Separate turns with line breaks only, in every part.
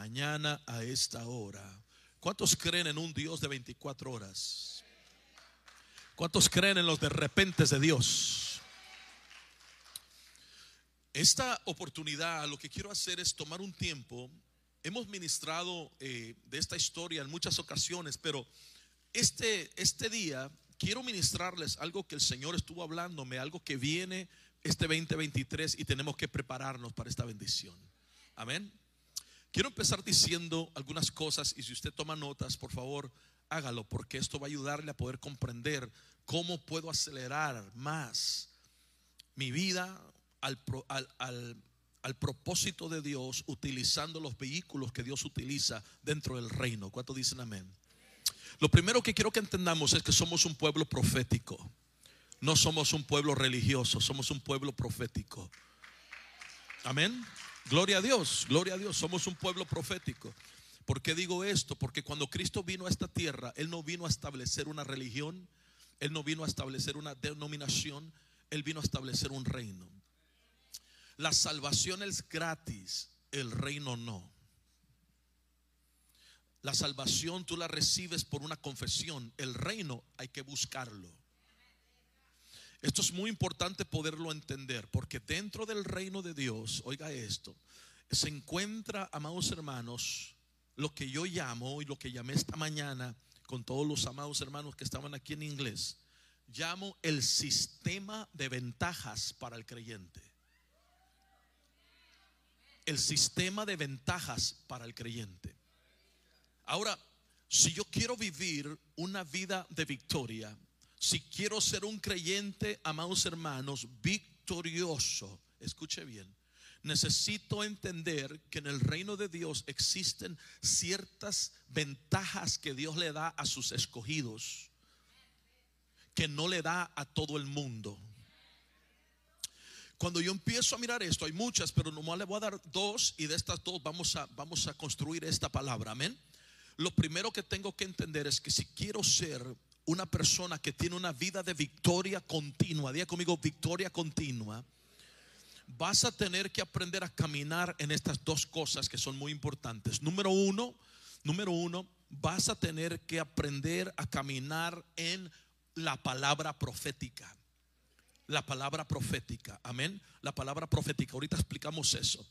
mañana a esta hora. ¿Cuántos creen en un Dios de 24 horas? ¿Cuántos creen en los de repente de Dios? Esta oportunidad, lo que quiero hacer es tomar un tiempo. Hemos ministrado eh, de esta historia en muchas ocasiones, pero este, este día quiero ministrarles algo que el Señor estuvo hablándome, algo que viene este 2023 y tenemos que prepararnos para esta bendición. Amén. Quiero empezar diciendo algunas cosas y si usted toma notas, por favor, hágalo porque esto va a ayudarle a poder comprender cómo puedo acelerar más mi vida al, al, propósito de Dios utilizando los vehículos que Dios utiliza dentro del reino. ¿Cuánto dicen amén? Lo primero que quiero que entendamos es que somos un pueblo profético. No somos un pueblo religioso, somos un pueblo profético. Amén. Gloria a Dios, gloria a Dios. Somos un pueblo profético. ¿Por qué digo esto? Porque cuando Cristo vino a esta tierra, Él no vino a establecer una religión, Él no vino a establecer una denominación, Él vino a establecer un reino. La salvación es gratis, el reino no. La salvación tú la recibes por una confesión, el reino hay que buscarlo. Esto es muy importante poderlo entender, porque dentro del reino de Dios, oiga esto, se encuentra, amados hermanos, lo que yo llamo y lo que llamé esta mañana con todos los amados hermanos que estaban aquí en inglés, llamo el sistema de ventajas para el creyente. El sistema de ventajas para el creyente. Ahora, si yo quiero vivir una vida de victoria, si quiero ser un creyente, amados hermanos, victorioso, escuche bien, necesito entender que en el reino de Dios existen ciertas ventajas que Dios le da a sus escogidos, que no le da a todo el mundo. Cuando yo empiezo a mirar esto, hay muchas, pero nomás le voy a dar dos y de estas dos vamos a, vamos a construir esta palabra. Amén. Lo primero que tengo que entender es que si quiero ser una persona que tiene una vida de victoria continua, diga conmigo victoria continua, vas a tener que aprender a caminar en estas dos cosas que son muy importantes. Número uno, número uno, vas a tener que aprender a caminar en la palabra profética. La palabra profética, amén. La palabra profética, ahorita explicamos eso.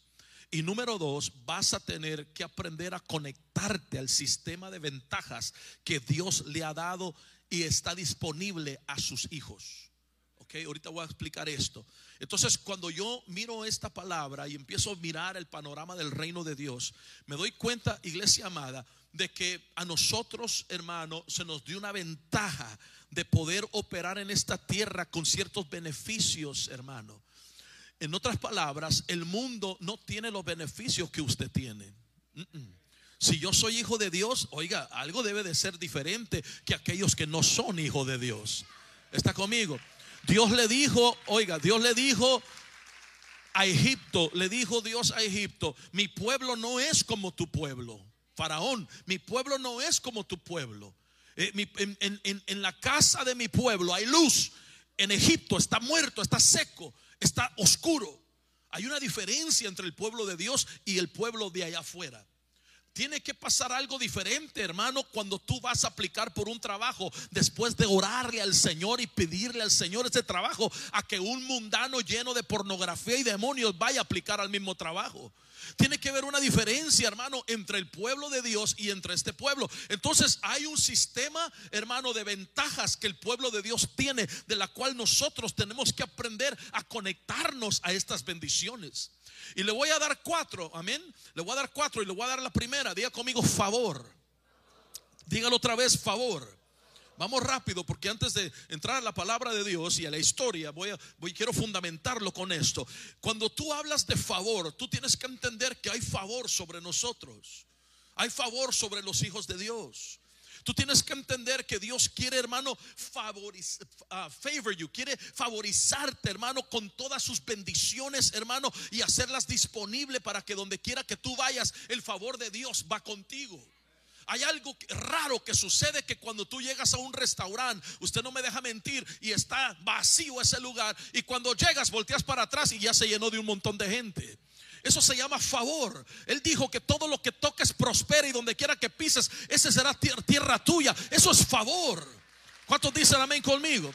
Y número dos, vas a tener que aprender a conectarte al sistema de ventajas que Dios le ha dado y está disponible a sus hijos. Ok, ahorita voy a explicar esto. Entonces, cuando yo miro esta palabra y empiezo a mirar el panorama del reino de Dios, me doy cuenta, iglesia amada, de que a nosotros, hermano, se nos dio una ventaja de poder operar en esta tierra con ciertos beneficios, hermano. En otras palabras, el mundo no tiene los beneficios que usted tiene. Si yo soy hijo de Dios, oiga, algo debe de ser diferente que aquellos que no son hijos de Dios. ¿Está conmigo? Dios le dijo, oiga, Dios le dijo a Egipto, le dijo Dios a Egipto, mi pueblo no es como tu pueblo. Faraón, mi pueblo no es como tu pueblo. Eh, en la casa de mi pueblo hay luz. En Egipto está muerto, está seco, está oscuro. Hay una diferencia entre el pueblo de Dios y el pueblo de allá afuera. Tiene que pasar algo diferente, hermano, cuando tú vas a aplicar por un trabajo después de orarle al Señor y pedirle al Señor ese trabajo a que un mundano lleno de pornografía y demonios vaya a aplicar al mismo trabajo. Tiene que haber una diferencia, hermano, entre el pueblo de Dios y entre este pueblo. Entonces hay un sistema, hermano, de ventajas que el pueblo de Dios tiene, de la cual nosotros tenemos que aprender a conectarnos a estas bendiciones. Y le voy a dar cuatro, amén. Le voy a dar cuatro y le voy a dar la primera. Diga conmigo favor. Dígalo otra vez, favor. Vamos rápido porque antes de entrar a la palabra de Dios y a la historia, voy a, quiero fundamentarlo con esto. Cuando tú hablas de favor, tú tienes que entender que hay favor sobre nosotros. Hay favor sobre los hijos de Dios. Tú tienes que entender que Dios quiere, hermano, favorizar, uh, favor you, quiere favorizarte, hermano, con todas sus bendiciones, hermano, y hacerlas disponibles para que donde quiera que tú vayas, el favor de Dios va contigo. Hay algo raro que sucede que cuando tú llegas a un restaurante, usted no me deja mentir, y está vacío ese lugar, y cuando llegas volteas para atrás y ya se llenó de un montón de gente. Eso se llama favor. Él dijo que todo lo que toques prospera y donde quiera que pises, ese será tierra tuya. Eso es favor. ¿Cuántos dicen amén conmigo?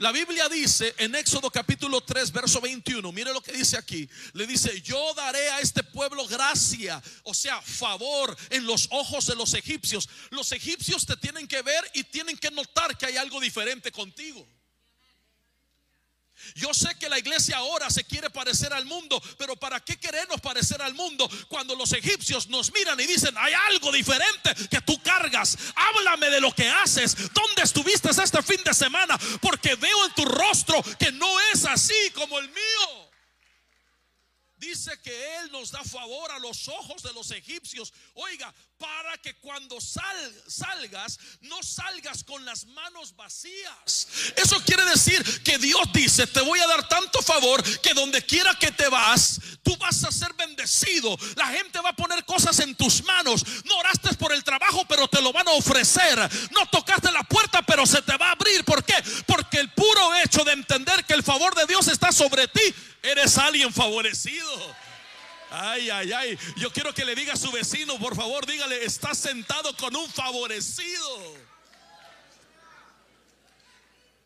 La Biblia dice en Éxodo capítulo 3, verso 21, mire lo que dice aquí. Le dice, yo daré a este pueblo gracia, o sea, favor en los ojos de los egipcios. Los egipcios te tienen que ver y tienen que notar que hay algo diferente contigo. Yo sé que la iglesia ahora se quiere parecer al mundo, pero ¿para qué queremos parecer al mundo cuando los egipcios nos miran y dicen, hay algo diferente que tú cargas? Háblame de lo que haces. ¿Dónde estuviste este fin de semana? Porque veo en tu rostro que no es así como el mío. Dice que Él nos da favor a los ojos de los egipcios. Oiga, para que cuando salgas, no salgas con las manos vacías. Eso quiere decir que Dios dice, te voy a dar tanto favor que donde quiera que te vas, tú vas a ser bendecido. La gente va a poner cosas en tus manos. No oraste por el trabajo, pero te lo van a ofrecer. No tocaste la puerta, pero se te va a abrir. ¿Por qué? Porque el puro hecho de entender que el favor de Dios está sobre ti Eres alguien favorecido. Ay, ay, ay. Yo quiero que le diga a su vecino, por favor, dígale, está sentado con un favorecido.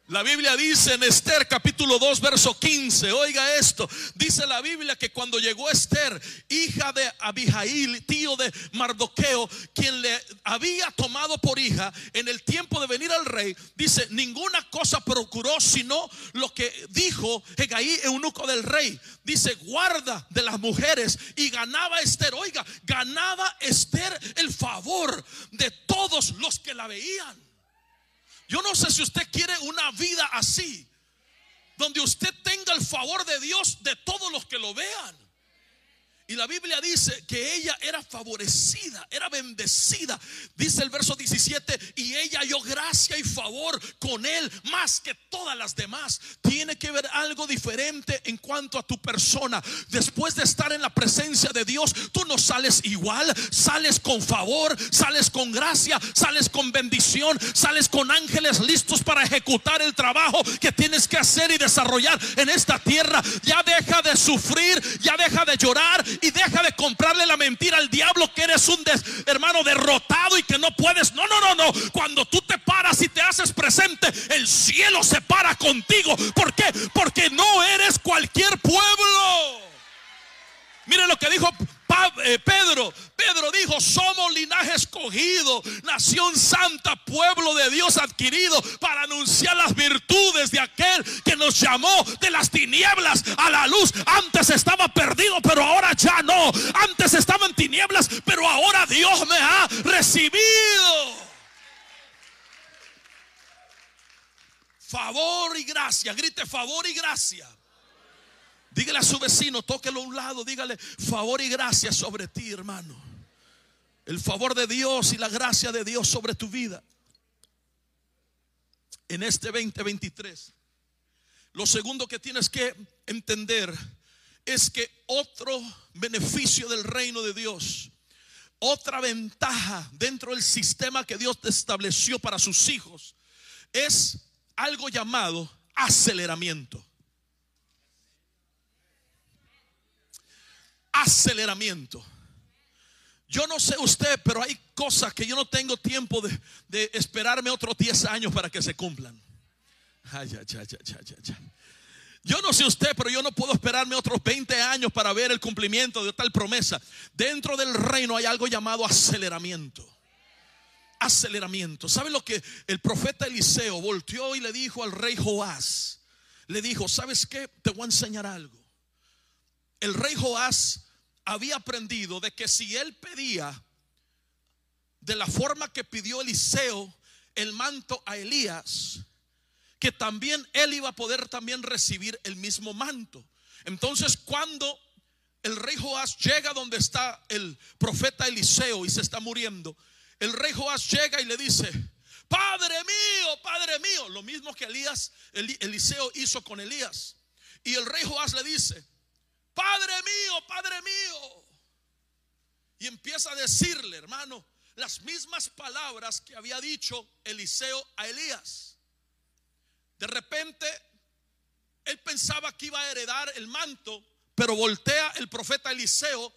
La Biblia dice en Esther capítulo 2 verso 15, oiga esto, dice la Biblia que cuando llegó Esther, hija de Abijail, tío de Mardoqueo, quien le había tomado por hija en el tiempo de venir al rey, dice, ninguna cosa procuró sino lo que dijo Hegaí, eunuco del rey. Dice, guarda de las mujeres y ganaba Esther, oiga, ganaba Esther el favor de todos los que la veían. Yo no sé si usted quiere una vida así, donde usted tenga el favor de Dios de todos los que lo vean. Y la Biblia dice que ella era favorecida, era bendecida. Dice el verso 17, y ella halló gracia y favor con él más que todas las demás. Tiene que ver algo diferente en cuanto a tu persona. Después de estar en la presencia de Dios, tú no sales igual, sales con favor, sales con gracia, sales con bendición, sales con ángeles listos para ejecutar el trabajo que tienes que hacer y desarrollar en esta tierra. Ya deja de sufrir, ya deja de llorar y deja de comprarle la mentira al diablo que eres un hermano derrotado y que no puedes. No, no, no, no. Cuando tú te paras y te haces presente, el cielo se para contigo. ¿Por qué? Porque no eres cualquier pueblo. Mire lo que dijo Pedro, Pedro dijo, somos linaje escogido, nación santa, pueblo de Dios adquirido para anunciar las virtudes de aquel que nos llamó de las tinieblas a la luz. Antes estaba perdido, pero ahora ya no. Antes estaba en tinieblas, pero ahora Dios me ha recibido. Favor y gracia, grite favor y gracia. Dígale a su vecino, tóquelo a un lado, dígale favor y gracia sobre ti, hermano. El favor de Dios y la gracia de Dios sobre tu vida. En este 2023. Lo segundo que tienes que entender es que otro beneficio del reino de Dios, otra ventaja dentro del sistema que Dios estableció para sus hijos, es algo llamado aceleramiento. Aceleramiento. Yo no sé usted, pero hay cosas que yo no tengo tiempo de, esperarme otros 10 años para que se cumplan. yo no sé usted, pero yo no puedo esperarme otros 20 años para ver el cumplimiento de tal promesa. Dentro del reino hay algo llamado aceleramiento. Aceleramiento. ¿Sabe lo que el profeta Eliseo volteó y le dijo al rey Joás? Le dijo, ¿sabes qué? Te voy a enseñar algo. El rey Joás había aprendido de que si él pedía de la forma que pidió Eliseo el manto a Elías, que también él iba a poder también recibir el mismo manto. Entonces cuando el rey Joás llega donde está el profeta Eliseo y se está muriendo, el rey Joás llega y le dice, Padre mío, Padre mío, lo mismo que Elías, Eliseo hizo con Elías. Y el rey Joás le dice, Padre mío, Padre mío. Y empieza a decirle, hermano, las mismas palabras que había dicho Eliseo a Elías. De repente, él pensaba que iba a heredar el manto, Pero voltea el profeta Eliseo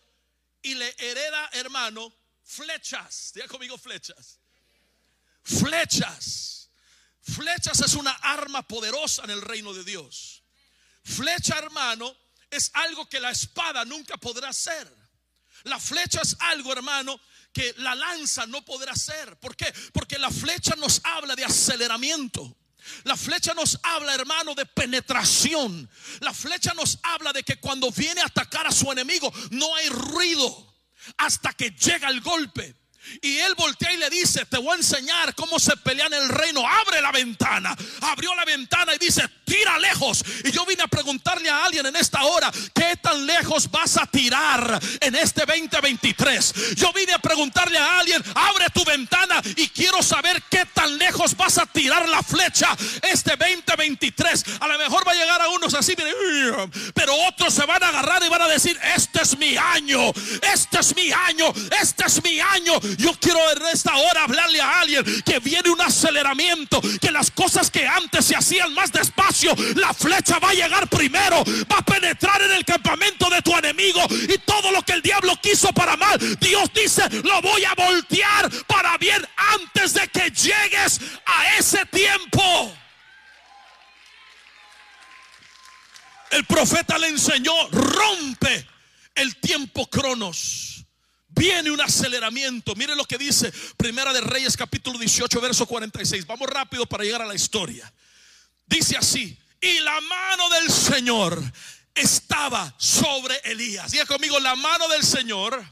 y le hereda, hermano, flechas. Diga conmigo flechas. Flechas. Flechas es una arma poderosa en el reino de Dios. Flecha, hermano, es algo que la espada nunca podrá hacer. La flecha es algo, hermano, que la lanza no podrá hacer. ¿Por qué? Porque la flecha nos habla de aceleramiento. La flecha nos habla, hermano, de penetración. La flecha nos habla de que cuando viene a atacar a su enemigo no hay ruido hasta que llega el golpe. Y él voltea y le dice, te voy a enseñar cómo se pelea en el reino. Abre la ventana. Abrió la ventana y dice, tira lejos. Y yo vine a preguntarle a alguien en esta hora, ¿qué tan lejos vas a tirar en este 2023? Yo vine a preguntarle a alguien, abre tu ventana y quiero saber qué tan lejos vas a tirar la flecha este 2023. A lo mejor va a llegar a unos así, pero otros se van a agarrar y van a decir, este es mi año, este es mi año, este es mi año. Yo quiero en esta hora hablarle a alguien que viene un aceleramiento, que las cosas que antes se hacían más despacio, la flecha va a llegar primero, va a penetrar en el campamento de tu enemigo y todo lo que el diablo quiso para mal, Dios dice, lo voy a voltear para bien antes de que llegues a ese tiempo. El profeta le enseñó, rompe el tiempo cronos viene un aceleramiento. Mire lo que dice Primera de Reyes capítulo 18 verso 46. Vamos rápido para llegar a la historia. Dice así, y la mano del Señor estaba sobre Elías. Diga conmigo, la mano del Señor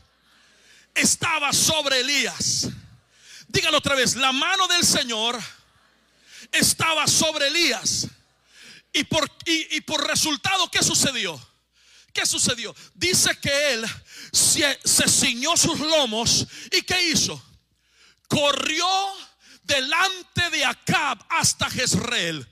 estaba sobre Elías. Dígalo otra vez, la mano del Señor estaba sobre Elías. Y por, y, y por resultado, ¿qué sucedió? ¿Qué sucedió? Dice que él se, ciñó sus lomos y ¿qué hizo? Corrió delante de Acab hasta Jezreel.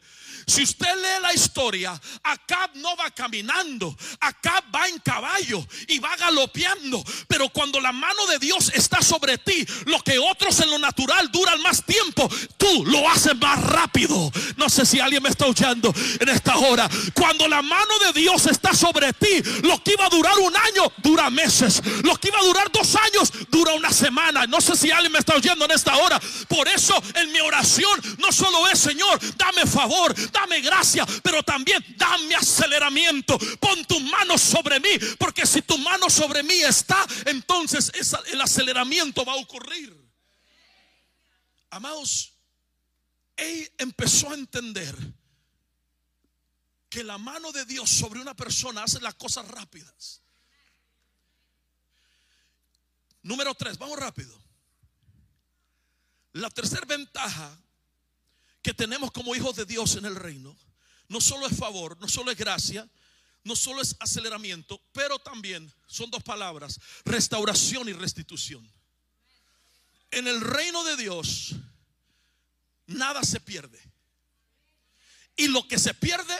Si usted lee la historia, Acab no va caminando, Acab va en caballo y va galopeando. Pero cuando la mano de Dios está sobre ti, lo que otros en lo natural duran más tiempo, tú lo haces más rápido. No sé si alguien me está oyendo en esta hora. Cuando la mano de Dios está sobre ti, lo que iba a durar un año dura meses. Lo que iba a durar dos años dura una semana. No sé si alguien me está oyendo en esta hora. Por eso en mi oración no solo es Señor, dame favor, dame gracia, pero también dame aceleramiento. Pon tu mano sobre mí, porque si tu mano sobre mí está, entonces el aceleramiento va a ocurrir. Amados, él empezó a entender que la mano de Dios sobre una persona hace las cosas rápidas. Número tres, vamos rápido. La tercera ventaja que tenemos como hijos de Dios en el reino, no solo es favor, no solo es gracia, no solo es aceleramiento, pero también son dos palabras, restauración y restitución. En el reino de Dios, nada se pierde. Y lo que se pierde,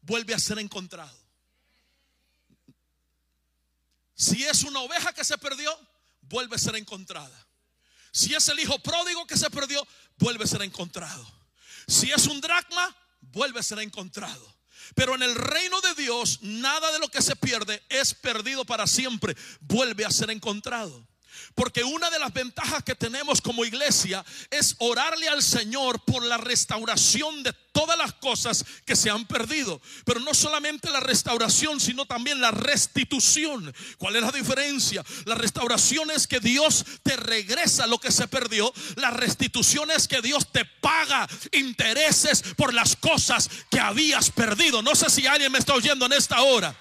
vuelve a ser encontrado. Si es una oveja que se perdió, vuelve a ser encontrada. Si es el hijo pródigo que se perdió, vuelve a ser encontrado. Si es un dracma, vuelve a ser encontrado. Pero en el reino de Dios, nada de lo que se pierde es perdido para siempre, vuelve a ser encontrado. Porque una de las ventajas que tenemos como iglesia es orarle al Señor por la restauración de todas las cosas que se han perdido. Pero no solamente la restauración, sino también la restitución. ¿Cuál es la diferencia? La restauración es que Dios te regresa lo que se perdió. La restitución es que Dios te paga intereses por las cosas que habías perdido. No sé si alguien me está oyendo en esta hora.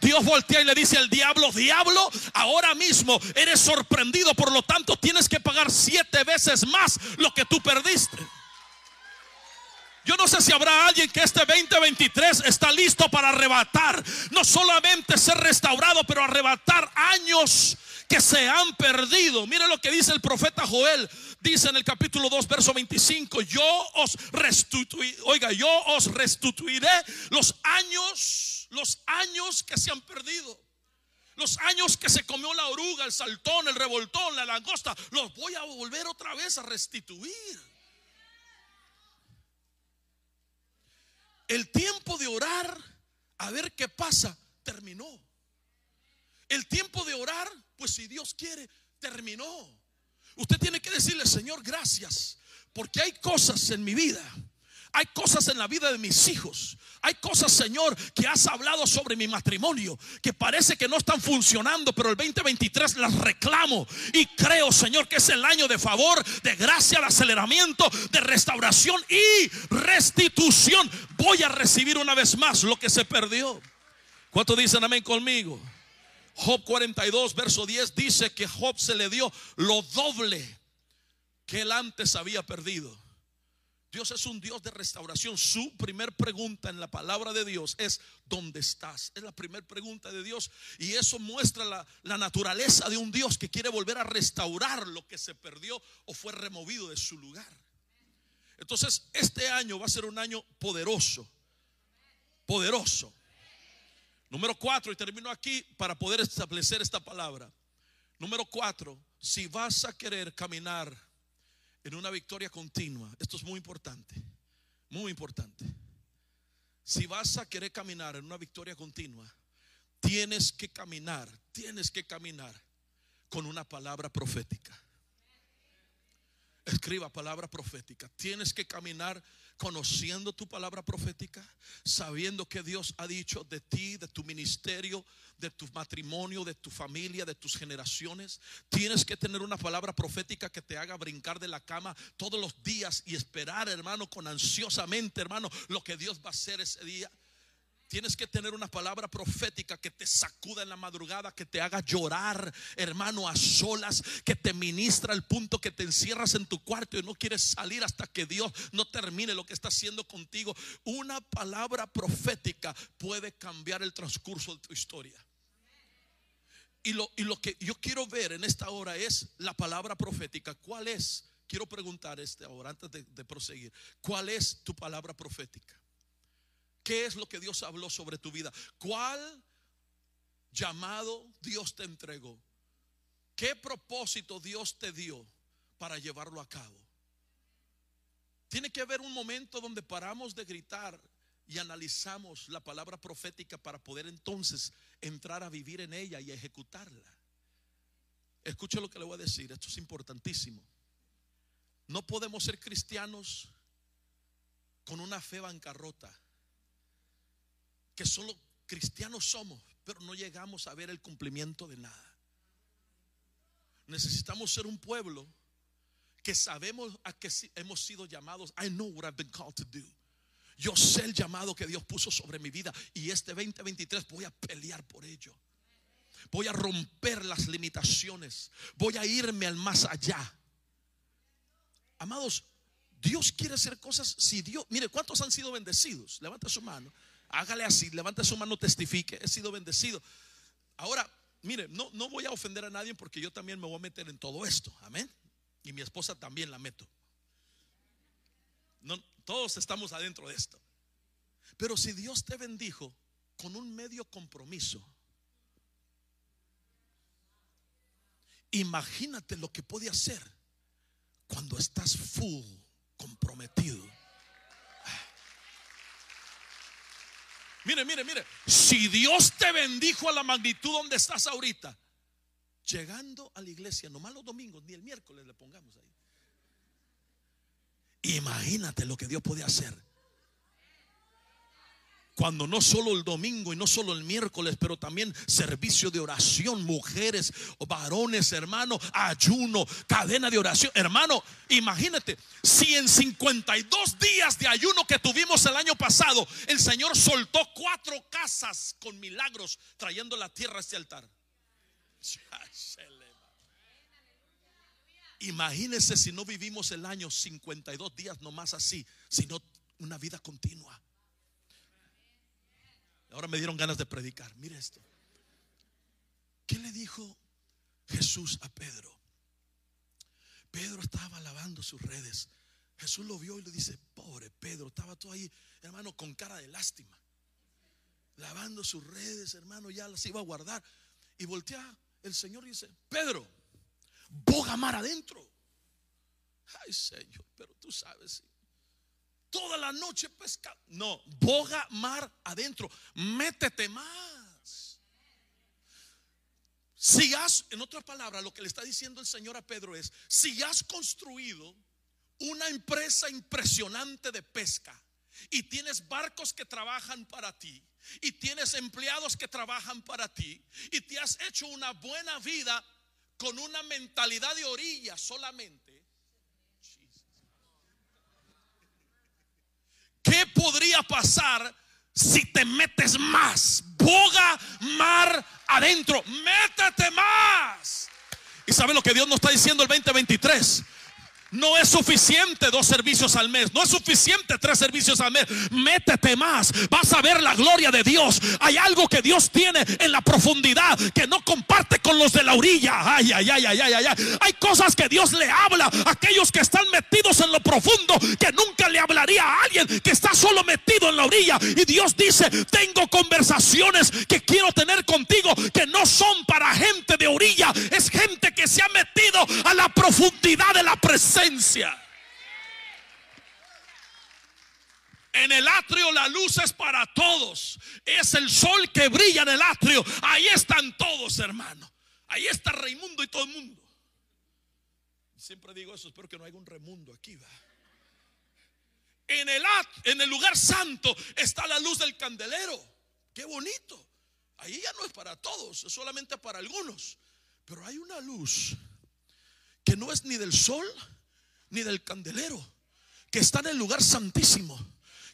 Dios voltea y le dice al diablo, diablo, ahora mismo eres sorprendido, por lo tanto tienes que pagar siete veces más lo que tú perdiste. Yo no sé si habrá alguien que este 2023 está listo para arrebatar, no solamente ser restaurado, pero arrebatar años que se han perdido. Mire lo que dice el profeta Joel. Dice en el capítulo 2, verso 25, yo os restituiré, oiga, yo os restituiré los años, los años que se han perdido. Los años que se comió la oruga, el saltón, el revoltón, la langosta, los voy a volver otra vez a restituir. El tiempo de orar a ver qué pasa terminó. el tiempo de orar, pues si Dios quiere, terminó. Usted tiene que decirle, Señor, gracias, porque hay cosas en mi vida hay cosas en la vida de mis hijos. Hay cosas, Señor, que has hablado sobre mi matrimonio, que parece que no están funcionando, pero el 2023 las reclamo. Y creo, Señor, que es el año de favor, de gracia, de aceleramiento, de restauración y restitución. Voy a recibir una vez más lo que se perdió. ¿Cuánto dicen amén conmigo? Job 42, verso 10 dice que Job se le dio lo doble que él antes había perdido. Dios es un Dios de restauración. Su primer pregunta en la palabra de Dios es, ¿dónde estás? Es la primera pregunta de Dios. Y eso muestra la, la, naturaleza de un Dios que quiere volver a restaurar lo que se perdió o fue removido de su lugar. Entonces, este año va a ser un año poderoso. Poderoso. Número cuatro, y termino aquí para poder establecer esta palabra. Número cuatro, si vas a querer caminar en una victoria continua. Esto es muy importante, muy importante. Si vas a querer caminar en una victoria continua, tienes que caminar, tienes que caminar con una palabra profética. Escriba palabra profética. Tienes que caminar conociendo tu palabra profética, sabiendo que Dios ha dicho de ti, de tu ministerio, de tu matrimonio, de tu familia, de tus generaciones. Tienes que tener una palabra profética que te haga brincar de la cama todos los días y esperar, hermano, con ansiosamente, hermano, lo que Dios va a hacer ese día. Tienes que tener una palabra profética que te sacuda en la madrugada, que te haga llorar, hermano, a solas, que te ministra al punto que te encierras en tu cuarto y no quieres salir hasta que Dios no termine lo que está haciendo contigo. Una palabra profética puede cambiar el transcurso de tu historia. Y lo, y lo que yo quiero ver en esta hora es la palabra profética. ¿Cuál es? Quiero preguntar esta hora antes de proseguir. ¿Cuál es tu palabra profética? ¿Qué es lo que Dios habló sobre tu vida? ¿Cuál llamado Dios te entregó? ¿Qué propósito Dios te dio para llevarlo a cabo? Tiene que haber un momento donde paramos de gritar y analizamos la palabra profética para poder entonces entrar a vivir en ella y ejecutarla. Escuche lo que le voy a decir, esto es importantísimo. No podemos ser cristianos con una fe bancarrota que solo cristianos somos, pero no llegamos a ver el cumplimiento de nada. Necesitamos ser un pueblo que sabemos a que hemos sido llamados. I know what I've been called to do. Yo sé el llamado que Dios puso sobre mi vida y este 2023 voy a pelear por ello. Voy a romper las limitaciones. Voy a irme al más allá. Amados, Dios quiere hacer cosas. Si Dios, mire, ¿cuántos han sido bendecidos? Levanta su mano. Hágale así, levante su mano, testifique. He sido bendecido. Ahora, mire, no, no voy a ofender a nadie porque yo también me voy a meter en todo esto. Amén. Y mi esposa también la meto. No, todos estamos adentro de esto. Pero si Dios te bendijo con un medio compromiso, imagínate lo que puede hacer cuando estás full comprometido. Mire, mire, mire. Si Dios te bendijo a la magnitud donde estás ahorita, llegando a la iglesia, nomás los domingos, ni el miércoles le pongamos ahí. Imagínate lo que Dios puede hacer cuando no solo el domingo y no solo el miércoles, pero también servicio de oración, mujeres varones, hermano, ayuno, cadena de oración. Hermano, imagínate, si en 52 días de ayuno que tuvimos el año pasado, el Señor soltó cuatro casas con milagros trayendo la tierra a este altar. Imagínese si no vivimos el año 52 días nomás así, sino una vida continua. Ahora me dieron ganas de predicar. Mire esto. ¿Qué le dijo Jesús a Pedro? Pedro estaba lavando sus redes. Jesús lo vio y le dice, pobre Pedro, estaba todo ahí, hermano, con cara de lástima. Lavando sus redes, hermano, ya las iba a guardar. Y voltea el Señor y dice, Pedro, boga mar adentro. Ay, Señor, pero tú sabes, toda la noche pesca. No, boga mar adentro. Métete más. Si has, en otras palabras, lo que le está diciendo el Señor a Pedro es, si has construido una empresa impresionante de pesca y tienes barcos que trabajan para ti y tienes empleados que trabajan para ti y te has hecho una buena vida con una mentalidad de orilla solamente, ¿qué podría pasar si te metes más? Boga, mar, adentro. Métete más. ¿Y sabe lo que Dios nos está diciendo el 2023? No es suficiente dos servicios al mes. No es suficiente tres servicios al mes. Métete más. Vas a ver la gloria de Dios. Hay algo que Dios tiene en la profundidad que no comparte con los de la orilla. Ay, ay, ay, ay, ay, ay. Hay cosas que Dios le habla a aquellos que están metidos en lo profundo que nunca hablaría a alguien que está solo metido en la orilla. Y Dios dice, tengo conversaciones que quiero tener contigo que no son para gente de orilla. Es gente que se ha metido a la profundidad de la presencia en el atrio la luz es para todos. Es el sol que brilla en el atrio. Ahí están todos, hermano. Ahí está Raimundo y todo el mundo. Siempre digo eso, espero que no haya un Raimundo aquí. ¿va? En el, lugar santo está la luz del candelero. Qué bonito. Ahí ya no es para todos, es solamente para algunos. Pero hay una luz que no es ni del sol ni del candelero, que está en el lugar santísimo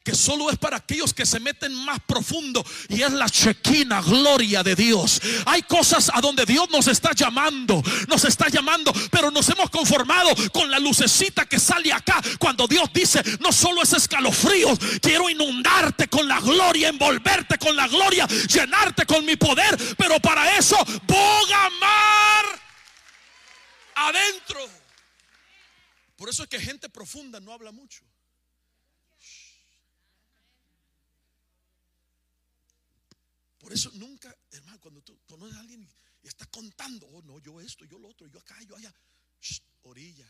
que solo es para aquellos que se meten más profundo y es la chequina, gloria de Dios. Hay cosas a donde Dios nos está llamando, nos está llamando, pero nos hemos conformado con la lucecita que sale acá cuando Dios dice, no solo es escalofríos, quiero inundarte con la gloria, envolverte con la gloria, llenarte con mi poder, pero para eso boga mar adentro. Por eso es que gente profunda no habla mucho. Por eso nunca, hermano, cuando tú conoces a alguien y está contando, oh no, yo esto, yo lo otro, yo acá, yo allá, orilla.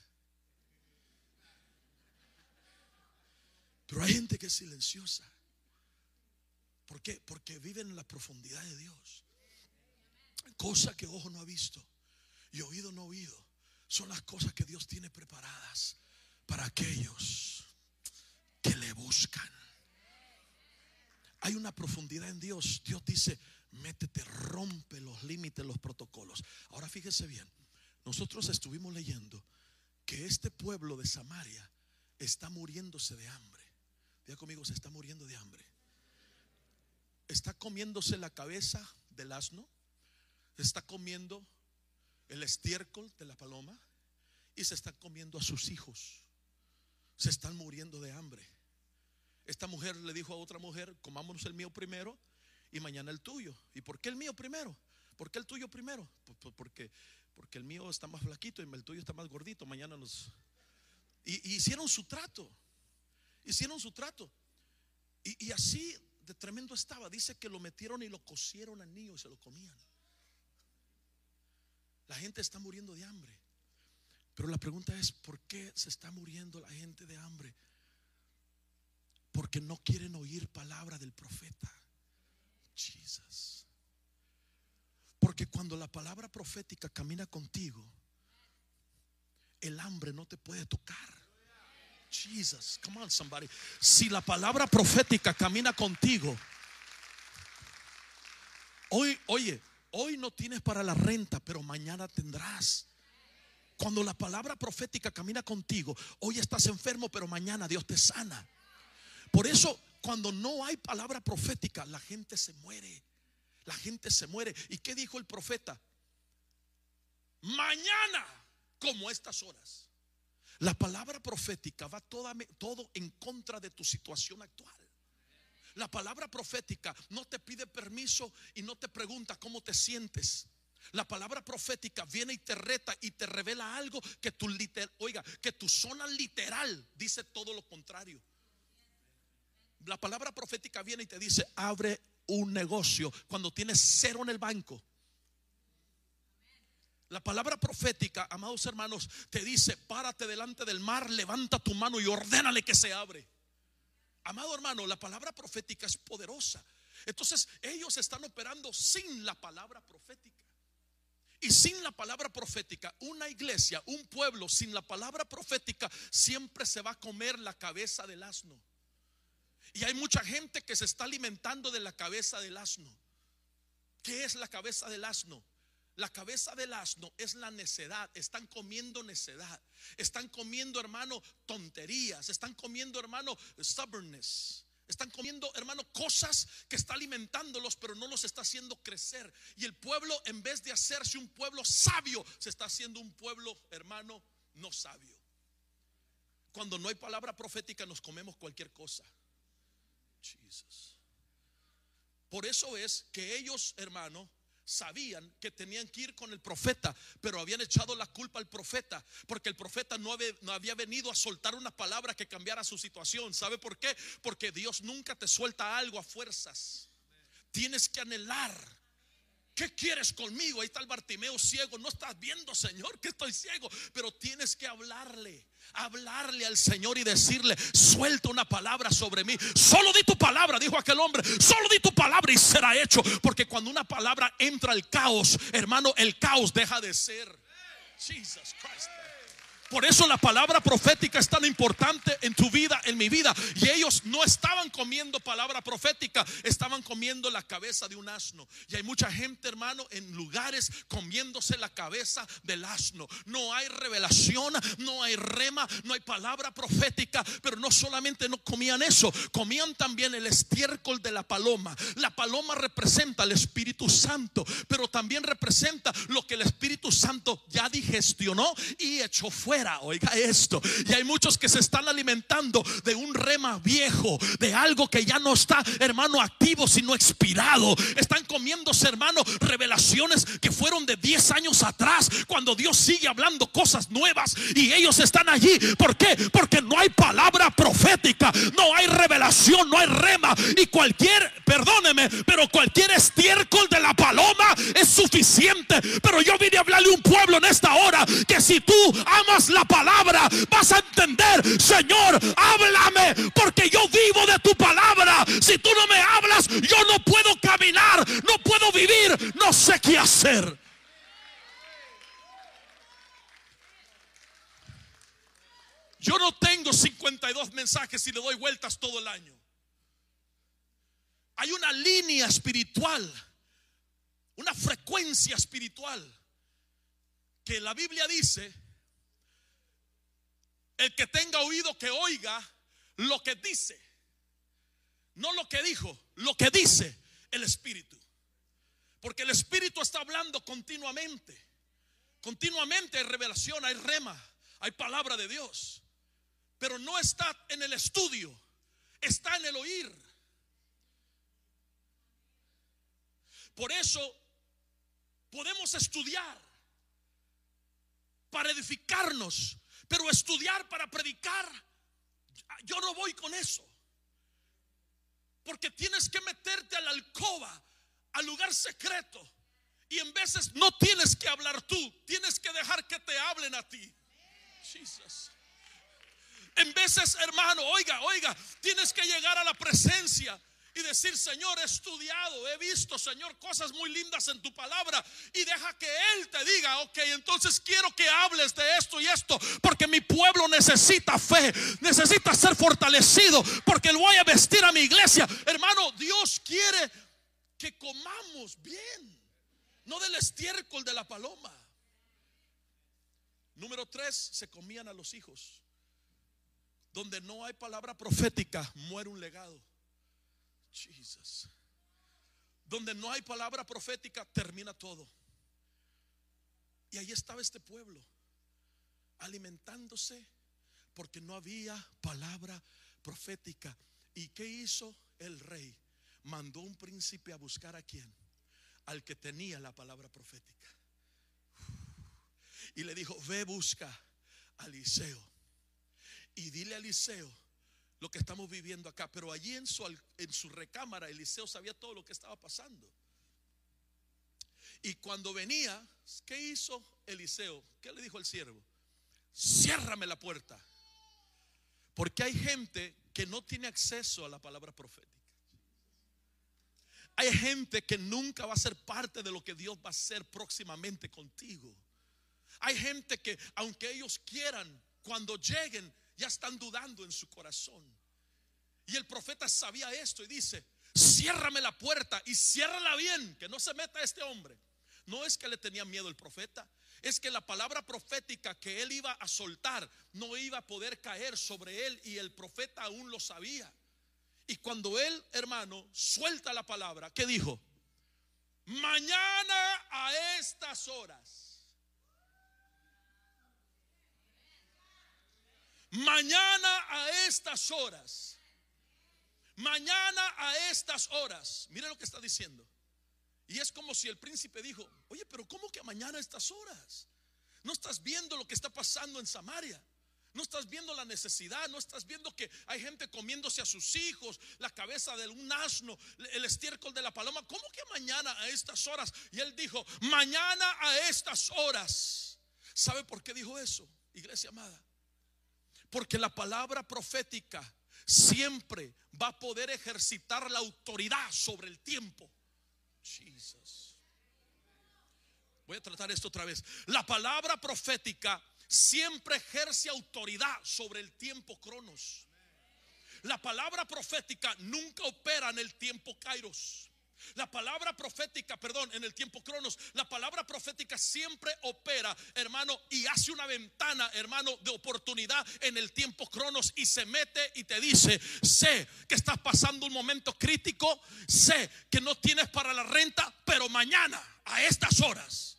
Pero hay gente que es silenciosa. ¿Por qué? Porque viven en la profundidad de Dios. Cosa que ojo no ha visto y oído no ha oído son las cosas que Dios tiene preparadas para aquellos que le buscan. Hay una profundidad en Dios. Dios dice, métete, rompe los límites, los protocolos. Ahora fíjese bien, nosotros estuvimos leyendo que este pueblo de Samaria está muriéndose de hambre. Diga conmigo, se está muriendo de hambre. Está comiéndose la cabeza del asno. Está comiendo el estiércol de la paloma y se están comiendo a sus hijos. Se están muriendo de hambre. Esta mujer le dijo a otra mujer, comámonos el mío primero y mañana el tuyo. ¿Y por qué el mío primero? ¿Por qué el tuyo primero? Porque, porque el mío está más flaquito y el tuyo está más gordito. Mañana nos... Y, hicieron su trato. Hicieron su trato. Y, y así de tremendo estaba. Dice que lo metieron y lo cocieron al niño y se lo comían. La gente está muriendo de hambre. Pero la pregunta es, ¿por qué se está muriendo la gente de hambre? Porque no quieren oír palabra del profeta. Jesus. Porque cuando la palabra profética camina contigo, el hambre no te puede tocar. Jesus, come on somebody. Si la palabra profética camina contigo, hoy, oye, Hoy no tienes para la renta, pero mañana tendrás. Cuando la palabra profética camina contigo, hoy estás enfermo, pero mañana Dios te sana. Por eso, cuando no hay palabra profética, la gente se muere. La gente se muere. ¿Y qué dijo el profeta? Mañana, como estas horas. La palabra profética va toda, todo en contra de tu situación actual. La palabra profética no te pide permiso y no te pregunta cómo te sientes. La palabra profética viene y te reta y te revela algo que tu literal, oiga, que tu zona literal dice todo lo contrario. La palabra profética viene y te dice, abre un negocio cuando tienes cero en el banco. La palabra profética, amados hermanos, te dice, párate delante del mar, levanta tu mano y ordénale que se abre. Amado hermano, la palabra profética es poderosa. Entonces ellos están operando sin la palabra profética. Y sin la palabra profética, una iglesia, un pueblo sin la palabra profética siempre se va a comer la cabeza del asno. Y hay mucha gente que se está alimentando de la cabeza del asno. ¿Qué es la cabeza del asno? La cabeza del asno es la necedad. Están comiendo necedad. Están comiendo, hermano, tonterías. Están comiendo, hermano, stubbornness. Están comiendo, hermano, cosas que está alimentándolos, pero no los está haciendo crecer. Y el pueblo, en vez de hacerse un pueblo sabio, se está haciendo un pueblo, hermano, no sabio. Cuando no hay palabra profética, nos comemos cualquier cosa. Por eso es que ellos, hermano, sabían que tenían que ir con el profeta, pero habían echado la culpa al profeta, porque el profeta no había, no había, venido a soltar una palabra que cambiara su situación. ¿Sabe por qué? Porque Dios nunca te suelta algo a fuerzas. Tienes que anhelar ¿Qué quieres conmigo? Ahí está el Bartimeo ciego. No estás viendo, Señor, que estoy ciego. Pero tienes que hablarle. Hablarle al Señor y decirle, suelta una palabra sobre mí. Solo di tu palabra, dijo aquel hombre. Solo di tu palabra y será hecho. Porque cuando una palabra entra al caos, hermano, el caos deja de ser. Jesus Christ. Por eso la palabra profética es tan importante en tu vida, en mi vida. Y ellos no estaban comiendo palabra profética, estaban comiendo la cabeza de un asno. Y hay mucha gente, hermano, en lugares comiéndose la cabeza del asno. No hay revelación, no hay rema, no hay palabra profética. Pero no solamente no comían eso, comían también el estiércol de la paloma. La paloma representa al Espíritu Santo, pero también representa lo que el Espíritu Santo ya digestionó y echó fuera. Oiga esto. Y hay muchos que se están alimentando de un rema viejo, de algo que ya no está, hermano, activo, sino expirado. Están comiéndose, hermano, revelaciones que fueron de 10 años atrás, cuando Dios sigue hablando cosas nuevas y ellos están allí. ¿Por qué? Porque no hay palabra profética, no hay revelación, no hay rema. Y cualquier, perdóneme, pero cualquier estiércol de la paloma es suficiente. Pero yo vine a hablarle a un pueblo en esta hora que si tú amas la palabra, vas a entender, Señor, háblame, porque yo vivo de tu palabra. Si tú no me hablas, yo no puedo caminar, no puedo vivir, no sé qué hacer. Yo no tengo 52 mensajes y le doy vueltas todo el año. Hay una línea espiritual, una frecuencia espiritual que la Biblia dice el que tenga oído que oiga lo que dice. No lo que dijo, lo que dice el Espíritu. Porque el Espíritu está hablando continuamente. Continuamente hay revelación, hay rema, hay palabra de Dios. Pero no está en el estudio, está en el oír. Por eso podemos estudiar para edificarnos, pero estudiar para predicar, yo no voy con eso. Porque tienes que meterte a la alcoba, al lugar secreto. Y en veces no tienes que hablar tú, tienes que dejar que te hablen a ti. En veces, hermano, oiga, oiga, tienes que llegar a la presencia y decir, Señor, he estudiado, he visto, Señor, cosas muy lindas en tu palabra. Y deja que Él te diga, ok, entonces quiero que hables de esto y esto, porque mi pueblo necesita fe, necesita ser fortalecido, porque lo voy a vestir a mi iglesia. Hermano, Dios quiere que comamos bien, no del estiércol de la paloma. Número tres, se comían a los hijos. Donde no hay palabra profética, muere un legado. Donde no hay palabra profética, termina todo. Y ahí estaba este pueblo, alimentándose porque no había palabra profética. ¿Y qué hizo el rey? Mandó un príncipe a buscar a quién? Al que tenía la palabra profética. Y le dijo, ve busca a Eliseo. Y dile a Eliseo lo que estamos viviendo acá. Pero allí en su, en su recámara, Eliseo sabía todo lo que estaba pasando. Y cuando venía, ¿qué hizo Eliseo? ¿Qué le dijo el siervo? Ciérrame la puerta. Porque hay gente que no tiene acceso a la palabra profética. Hay gente que nunca va a ser parte de lo que Dios va a hacer próximamente contigo. Hay gente que aunque ellos quieran, cuando lleguen, ya están dudando en su corazón. Y el profeta sabía esto y dice, ciérrame la puerta y ciérrala bien, que no se meta este hombre. No es que le tenía miedo el profeta, es que la palabra profética que él iba a soltar no iba a poder caer sobre él y el profeta aún lo sabía. Y cuando él, hermano, suelta la palabra, ¿qué dijo? Mañana a estas horas. Mañana a estas horas. Mañana a estas horas. Mire lo que está diciendo. Y es como si el príncipe dijo, oye, pero ¿cómo que mañana a estas horas? No estás viendo lo que está pasando en Samaria. No estás viendo la necesidad, no estás viendo que hay gente comiéndose a sus hijos, la cabeza de un asno, el estiércol de la paloma. ¿Cómo que mañana a estas horas? Y él dijo, mañana a estas horas. ¿Sabe por qué dijo eso, iglesia amada? Porque la palabra profética siempre va a poder ejercitar la autoridad sobre el tiempo. Voy a tratar esto otra vez. La palabra profética siempre ejerce autoridad sobre el tiempo cronos. La palabra profética nunca opera en el tiempo kairos. La palabra profética, perdón, en el tiempo cronos, la palabra profética siempre opera, hermano, y hace una ventana, hermano, de oportunidad en el tiempo cronos y se mete y te dice, sé que estás pasando un momento crítico, sé que no tienes para la renta, pero mañana, a estas horas,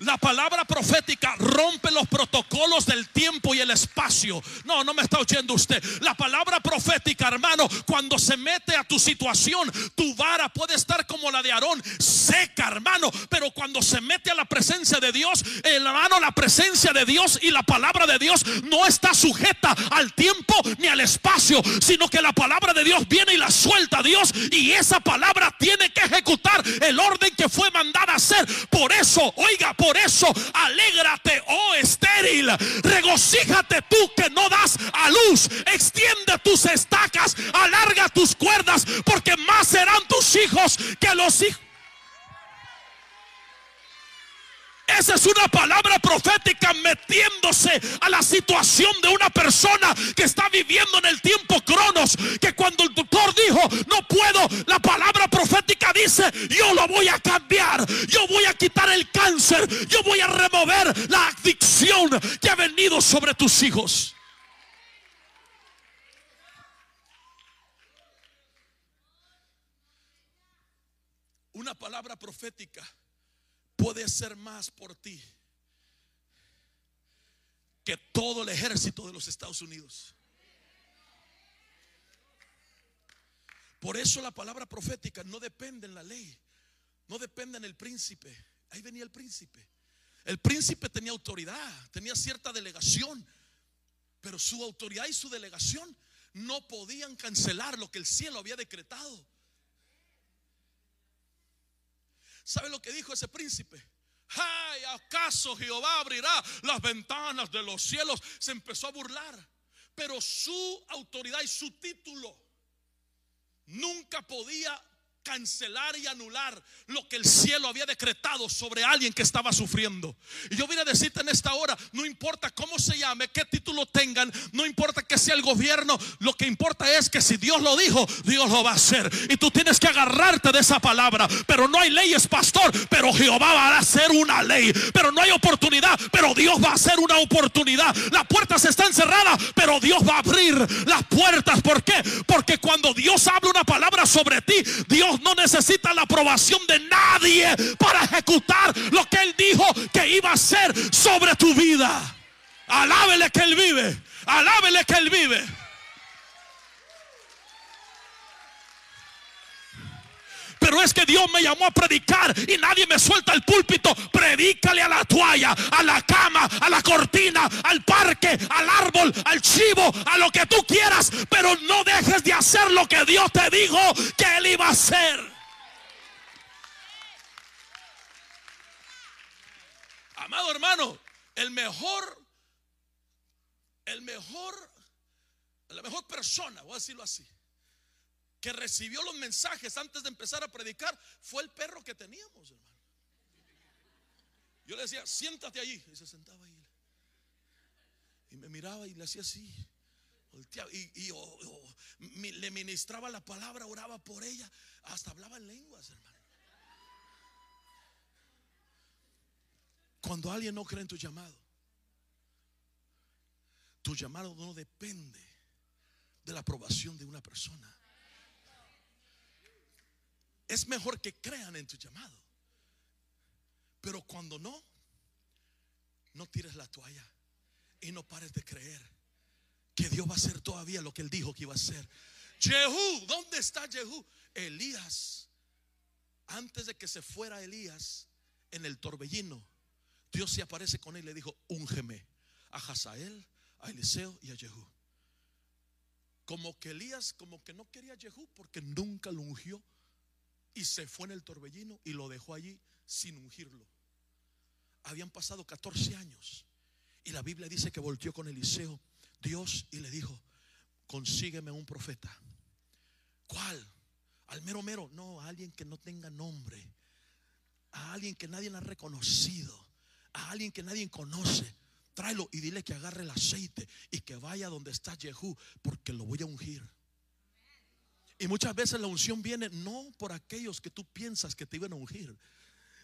la palabra profética rompe los protocolos del tiempo y el espacio. No, no me está oyendo usted. La palabra profética, hermano, cuando se mete a tu situación, tu vara puede estar como la de Aarón, seca, hermano. Pero cuando se mete a la presencia de Dios, hermano, la presencia de Dios y la palabra de Dios no está sujeta al tiempo ni al espacio, sino que la palabra de Dios viene y la suelta a Dios. Y esa palabra tiene que ejecutar el orden que fue mandada a hacer. Por eso, oiga, por eso, alégrate, oh estéril. Regocíjate tú que no das a luz. Extiende tus estacas, alarga tus cuerdas, porque más serán tus hijos que los hijos. Esa es una palabra profética metiéndose a la situación de una persona que está viviendo en el tiempo cronos. Que cuando el doctor dijo, no puedo, la palabra profética dice, yo lo voy a cambiar. Yo voy a quitar el cáncer. Yo voy a remover la adicción que ha venido sobre tus hijos. Una palabra profética puede hacer más por ti que todo el ejército de los Estados Unidos. Por eso la palabra profética no depende en la ley, no depende en el príncipe. Ahí venía el príncipe. El príncipe tenía autoridad, tenía cierta delegación, pero su autoridad y su delegación no podían cancelar lo que el cielo había decretado. ¿Sabe lo que dijo ese príncipe? Ay, ¿acaso Jehová abrirá las ventanas de los cielos? Se empezó a burlar. Pero su autoridad y su título nunca podía cancelar y anular lo que el cielo había decretado sobre alguien que estaba sufriendo. Y yo vine a decirte en esta hora, no importa cómo se llame, qué título tengan, no importa que sea el gobierno, lo que importa es que si Dios lo dijo, Dios lo va a hacer. Y tú tienes que agarrarte de esa palabra. Pero no hay leyes, pastor, pero Jehová va a hacer una ley. Pero no hay oportunidad, pero Dios va a hacer una oportunidad. Las puertas están cerradas, pero Dios va a abrir las puertas. ¿Por qué? Porque cuando Dios habla una palabra sobre ti, Dios no necesita la aprobación de nadie para ejecutar lo que Él dijo que iba a hacer sobre tu vida. Alábele que Él vive. Alábele que Él vive. Pero es que Dios me llamó a predicar y nadie me suelta el púlpito. Predícale a la toalla, a la cama, a la cortina, al parque, al árbol, al chivo, a lo que tú quieras. Pero no dejes de hacer lo que Dios te dijo que Él iba a hacer. Amado hermano, el mejor, el mejor, la mejor persona, voy a decirlo así, que recibió los mensajes antes de empezar a predicar fue el perro que teníamos, hermano. Yo le decía, siéntate allí. Y se sentaba ahí. Y me miraba y le hacía así. Y, le ministraba la palabra, oraba por ella. Hasta hablaba en lenguas, hermano. Cuando alguien no cree en tu llamado, tu llamado no depende de la aprobación de una persona. Es mejor que crean en tu llamado. Pero cuando no, no tires la toalla y no pares de creer que Dios va a hacer todavía lo que él dijo que iba a hacer. Jehú, ¿dónde está Jehú? Elías, antes de que se fuera Elías en el torbellino, Dios se aparece con él y le dijo, úngeme a Hazael, a Eliseo y a Jehú. Como que Elías, como que no quería a Jehú porque nunca lo ungió y se fue en el torbellino y lo dejó allí sin ungirlo. Habían pasado 14 años y la Biblia dice que volteó con Eliseo, Dios, y le dijo, consígueme un profeta. ¿Cuál? Al mero mero. No, a alguien que no tenga nombre. A alguien que nadie ha reconocido. A alguien que nadie conoce. Tráelo y dile que agarre el aceite y que vaya donde está Jehú, porque lo voy a ungir. Y muchas veces la unción viene no por aquellos que tú piensas que te iban a ungir,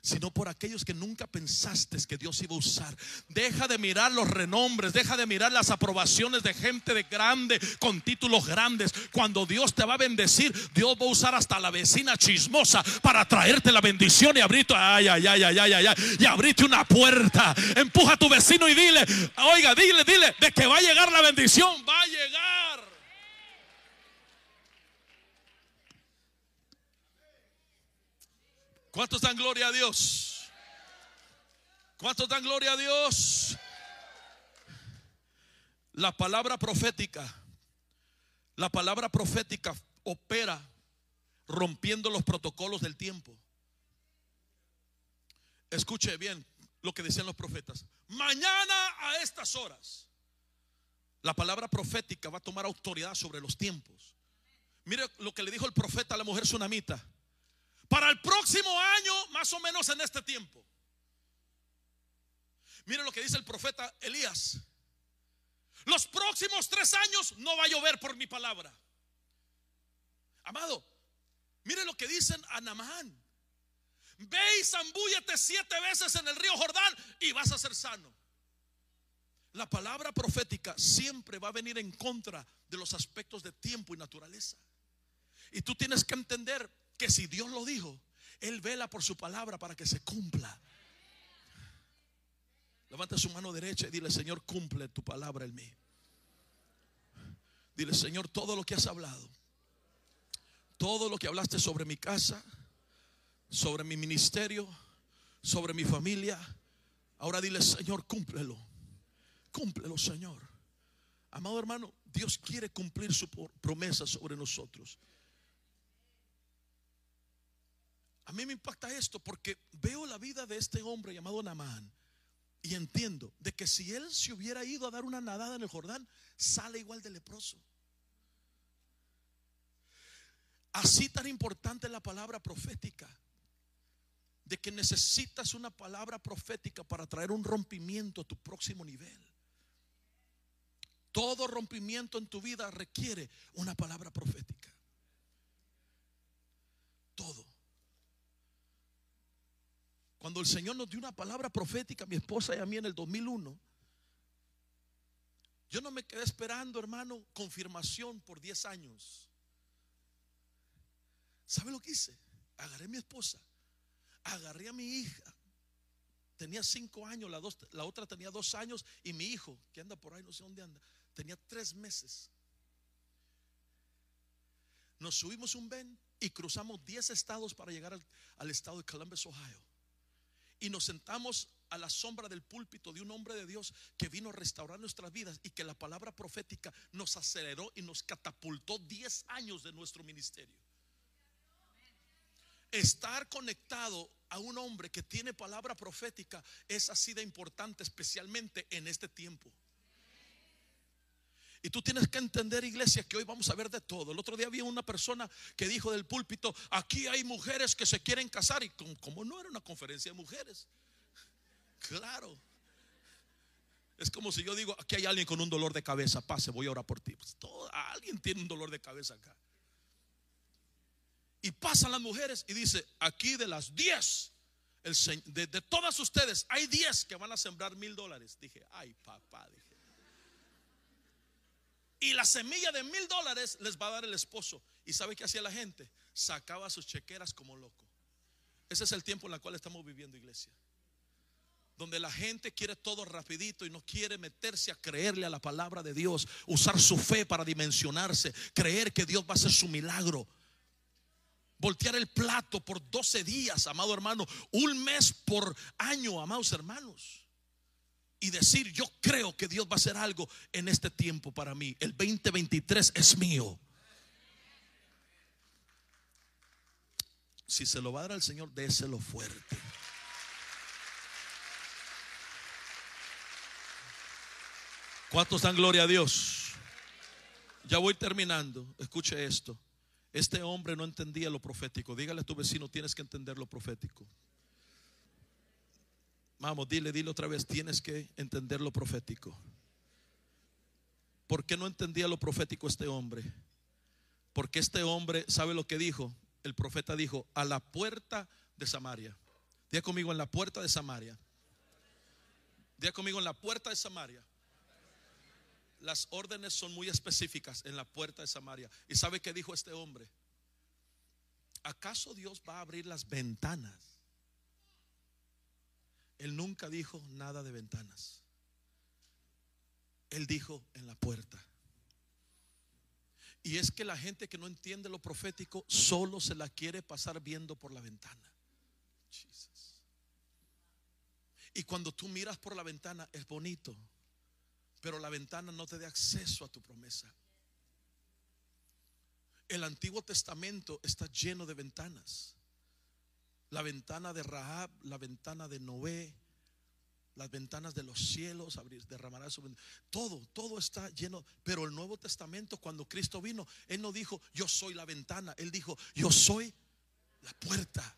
sino por aquellos que nunca pensaste que Dios iba a usar. Deja de mirar los renombres, deja de mirar las aprobaciones de gente de grande, con títulos grandes. Cuando Dios te va a bendecir, Dios va a usar hasta la vecina chismosa para traerte la bendición y abrirte, ay, ay, ay, ay, ay, ay, y abrirte una puerta. Empuja a tu vecino y dile, oiga, dile, dile, de que va a llegar la bendición, va a llegar. ¿Cuántos dan gloria a Dios? ¿Cuántos dan gloria a Dios? La palabra profética, la palabra profética opera rompiendo los protocolos del tiempo. Escuche bien lo que decían los profetas. Mañana a estas horas, la palabra profética va a tomar autoridad sobre los tiempos. Mire lo que le dijo el profeta a la mujer tsunamita para el próximo año, más o menos en este tiempo. Miren lo que dice el profeta Elías. Los próximos tres años no va a llover por mi palabra. Amado, miren lo que dicen a Namán. Ve y zambúllete siete veces en el río Jordán y vas a ser sano. La palabra profética siempre va a venir en contra de los aspectos de tiempo y naturaleza. Y tú tienes que entender que si Dios lo dijo, Él vela por su palabra para que se cumpla. Levanta su mano derecha y dile, Señor, cumple tu palabra en mí. Dile, Señor, todo lo que has hablado, todo lo que hablaste sobre mi casa, sobre mi ministerio, sobre mi familia, ahora dile, Señor, cúmplelo. Cúmplelo, Señor. Amado hermano, Dios quiere cumplir su promesa sobre nosotros. A mí me impacta esto porque veo la vida de este hombre llamado Namán y entiendo de que si él se hubiera ido a dar una nadada en el Jordán, sale igual de leproso. Así tan importante la palabra profética, de que necesitas una palabra profética para traer un rompimiento a tu próximo nivel. Todo rompimiento en tu vida requiere una palabra profética. Todo. Cuando el Señor nos dio una palabra profética a mi esposa y a mí en el 2001, yo no me quedé esperando, hermano, confirmación por 10 años. ¿Sabe lo que hice? Agarré a mi esposa, agarré a mi hija. Tenía 5 años, la, la otra tenía 2 años y mi hijo, que anda por ahí, no sé dónde anda, tenía 3 meses. Nos subimos un ven y cruzamos 10 estados para llegar al estado de Columbus, Ohio y nos sentamos a la sombra del púlpito de un hombre de Dios que vino a restaurar nuestras vidas y que la palabra profética nos aceleró y nos catapultó 10 años de nuestro ministerio. Estar conectado a un hombre que tiene palabra profética es así de importante, especialmente en este tiempo. Y tú tienes que entender, iglesia, que hoy vamos a ver de todo. El otro día había una persona que dijo del púlpito, aquí hay mujeres que se quieren casar. Y como, no era una conferencia de mujeres. Claro. Es como si yo digo, aquí hay alguien con un dolor de cabeza, pase, voy a orar por ti. Pues alguien tiene un dolor de cabeza acá. Y pasan las mujeres y dice, aquí de las 10, de, de, todas ustedes, hay 10 que van a sembrar mil dólares. Dije, ay papá, dije. Y la semilla de mil dólares les va a dar el esposo. ¿Y sabe qué hacía la gente? Sacaba sus chequeras como loco. Ese es el tiempo en el cual estamos viviendo, iglesia. Donde la gente quiere todo rapidito y no quiere meterse a creerle a la palabra de Dios, usar su fe para dimensionarse, creer que Dios va a hacer su milagro. Voltear el plato por 12 días, amado hermano, un mes por año, amados hermanos y decir, yo creo que Dios va a hacer algo en este tiempo para mí. El 2023 es mío. Si se lo va a dar al Señor, déselo fuerte. ¿Cuántos dan gloria a Dios? Ya voy terminando. Escuche esto. Este hombre no entendía lo profético. Dígale a tu vecino, tienes que entender lo profético. Vamos, dile, dile otra vez, tienes que entender lo profético. ¿Por qué no entendía lo profético este hombre? Porque este hombre, ¿sabe lo que dijo? El profeta dijo, a la puerta de Samaria. Diga conmigo, en la puerta de Samaria. Diga conmigo, en la puerta de Samaria. Las órdenes son muy específicas en la puerta de Samaria. ¿Y sabe qué dijo este hombre? ¿Acaso Dios va a abrir las ventanas él nunca dijo nada de ventanas. Él dijo en la puerta. Y es que la gente que no entiende lo profético solo se la quiere pasar viendo por la ventana. Y cuando tú miras por la ventana es bonito, pero la ventana no te da acceso a tu promesa. El Antiguo Testamento está lleno de ventanas la ventana de Rahab, la ventana de Noé, las ventanas de los cielos, derramará su todo, todo está lleno. Pero el Nuevo Testamento, cuando Cristo vino, Él no dijo, yo soy la ventana, Él dijo, yo soy la puerta.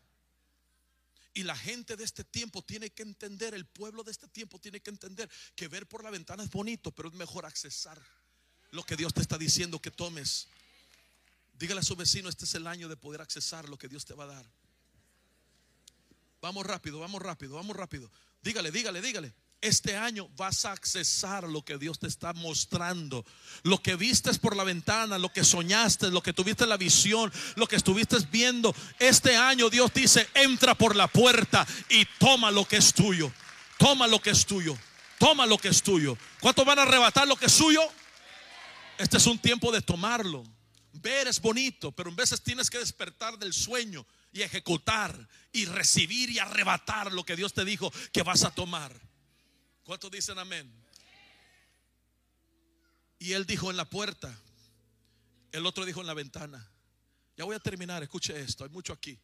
Y la gente de este tiempo tiene que entender, el pueblo de este tiempo tiene que entender que ver por la ventana es bonito, pero es mejor accesar lo que Dios te está diciendo que tomes. Dígale a su vecino, este es el año de poder accesar lo que Dios te va a dar. Vamos rápido, vamos rápido, vamos rápido. Dígale, dígale, dígale. Este año vas a accesar lo que Dios te está mostrando. Lo que vistes por la ventana, lo que soñaste, lo que tuviste la visión, lo que estuviste viendo. Este año Dios dice, entra por la puerta y toma lo que es tuyo. Toma lo que es tuyo. Toma lo que es tuyo. ¿Cuántos van a arrebatar lo que es suyo? Este es un tiempo de tomarlo. Ver es bonito, pero en veces tienes que despertar del sueño y ejecutar y recibir y arrebatar lo que Dios te dijo que vas a tomar. ¿Cuántos dicen amén? Y él dijo en la puerta, el otro dijo en la ventana. Ya voy a terminar, escuche esto, hay mucho aquí.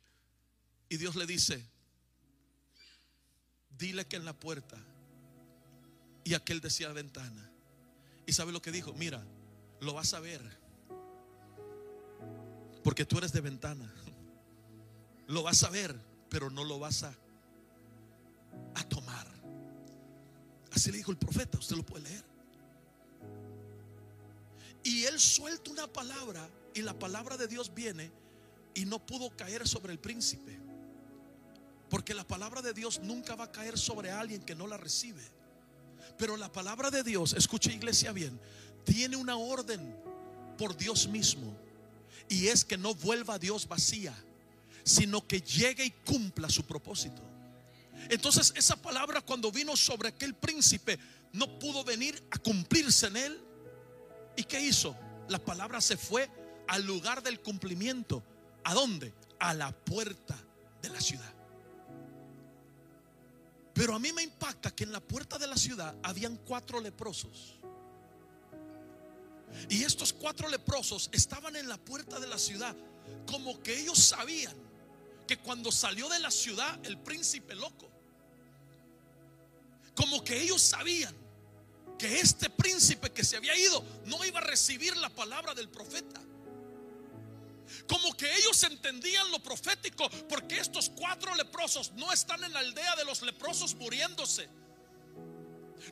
Y Dios le dice, dile que en la puerta. Y aquel decía ventana. ¿Y sabe lo que dijo? Mira, lo vas a ver. Porque tú eres de ventana. Lo vas a ver, pero no lo vas a, a tomar. Así le dijo el profeta, usted lo puede leer. Y él suelta una palabra y la palabra de Dios viene y no pudo caer sobre el príncipe. Porque la palabra de Dios nunca va a caer sobre alguien que no la recibe. Pero la palabra de Dios, escuche iglesia bien, tiene una orden por Dios mismo. Y es que no vuelva a Dios vacía sino que llegue y cumpla su propósito. Entonces esa palabra cuando vino sobre aquel príncipe no pudo venir a cumplirse en él. ¿Y qué hizo? La palabra se fue al lugar del cumplimiento. ¿A dónde? A la puerta de la ciudad. Pero a mí me impacta que en la puerta de la ciudad habían cuatro leprosos. Y estos cuatro leprosos estaban en la puerta de la ciudad como que ellos sabían que cuando salió de la ciudad el príncipe loco, como que ellos sabían que este príncipe que se había ido no iba a recibir la palabra del profeta. Como que ellos entendían lo profético, porque estos cuatro leprosos no están en la aldea de los leprosos muriéndose.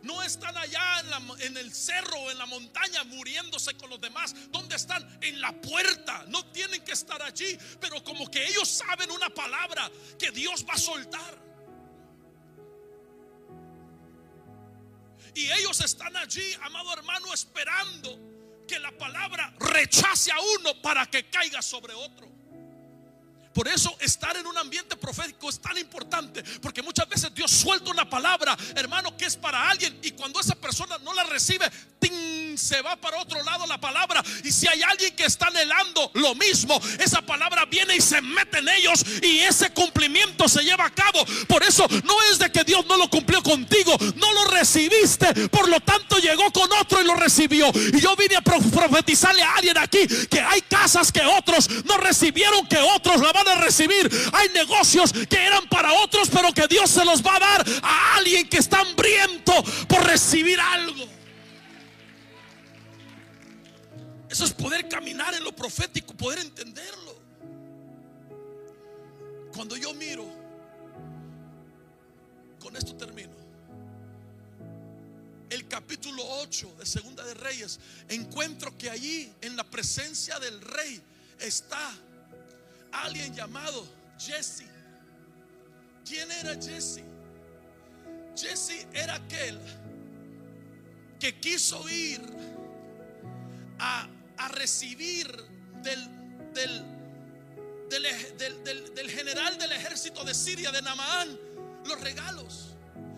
No están allá en, el cerro en la montaña muriéndose con los demás. ¿Dónde están? En la puerta. No tienen que estar allí. Pero como que ellos saben una palabra que Dios va a soltar. Y ellos están allí, amado hermano, esperando que la palabra rechace a uno para que caiga sobre otro. Por eso estar en un ambiente profético es tan importante, porque muchas veces Dios suelta una palabra, hermano, que es para alguien, y cuando esa persona no la recibe, se va para otro lado la palabra. Y si hay alguien que está anhelando lo mismo, esa palabra viene y se mete en ellos, y ese cumplimiento se lleva a cabo. Por eso no es de que Dios no lo cumplió contigo, no lo recibiste, por lo tanto llegó con otro y lo recibió. Y yo vine a profetizarle a alguien aquí que hay casas que otros no recibieron, que otros la van a recibir. Hay negocios que eran para otros, pero que Dios se los va a dar a alguien que está hambriento por recibir algo. Eso es poder caminar en lo profético, poder entenderlo. Cuando yo miro, con esto termino, el capítulo 8 de Segunda de Reyes, encuentro que allí en la presencia del rey está alguien llamado Jesse. ¿Quién era Jesse? Jesse era aquel que quiso ir a, recibir del, del, del, general del ejército de Siria, de Namaán, los regalos.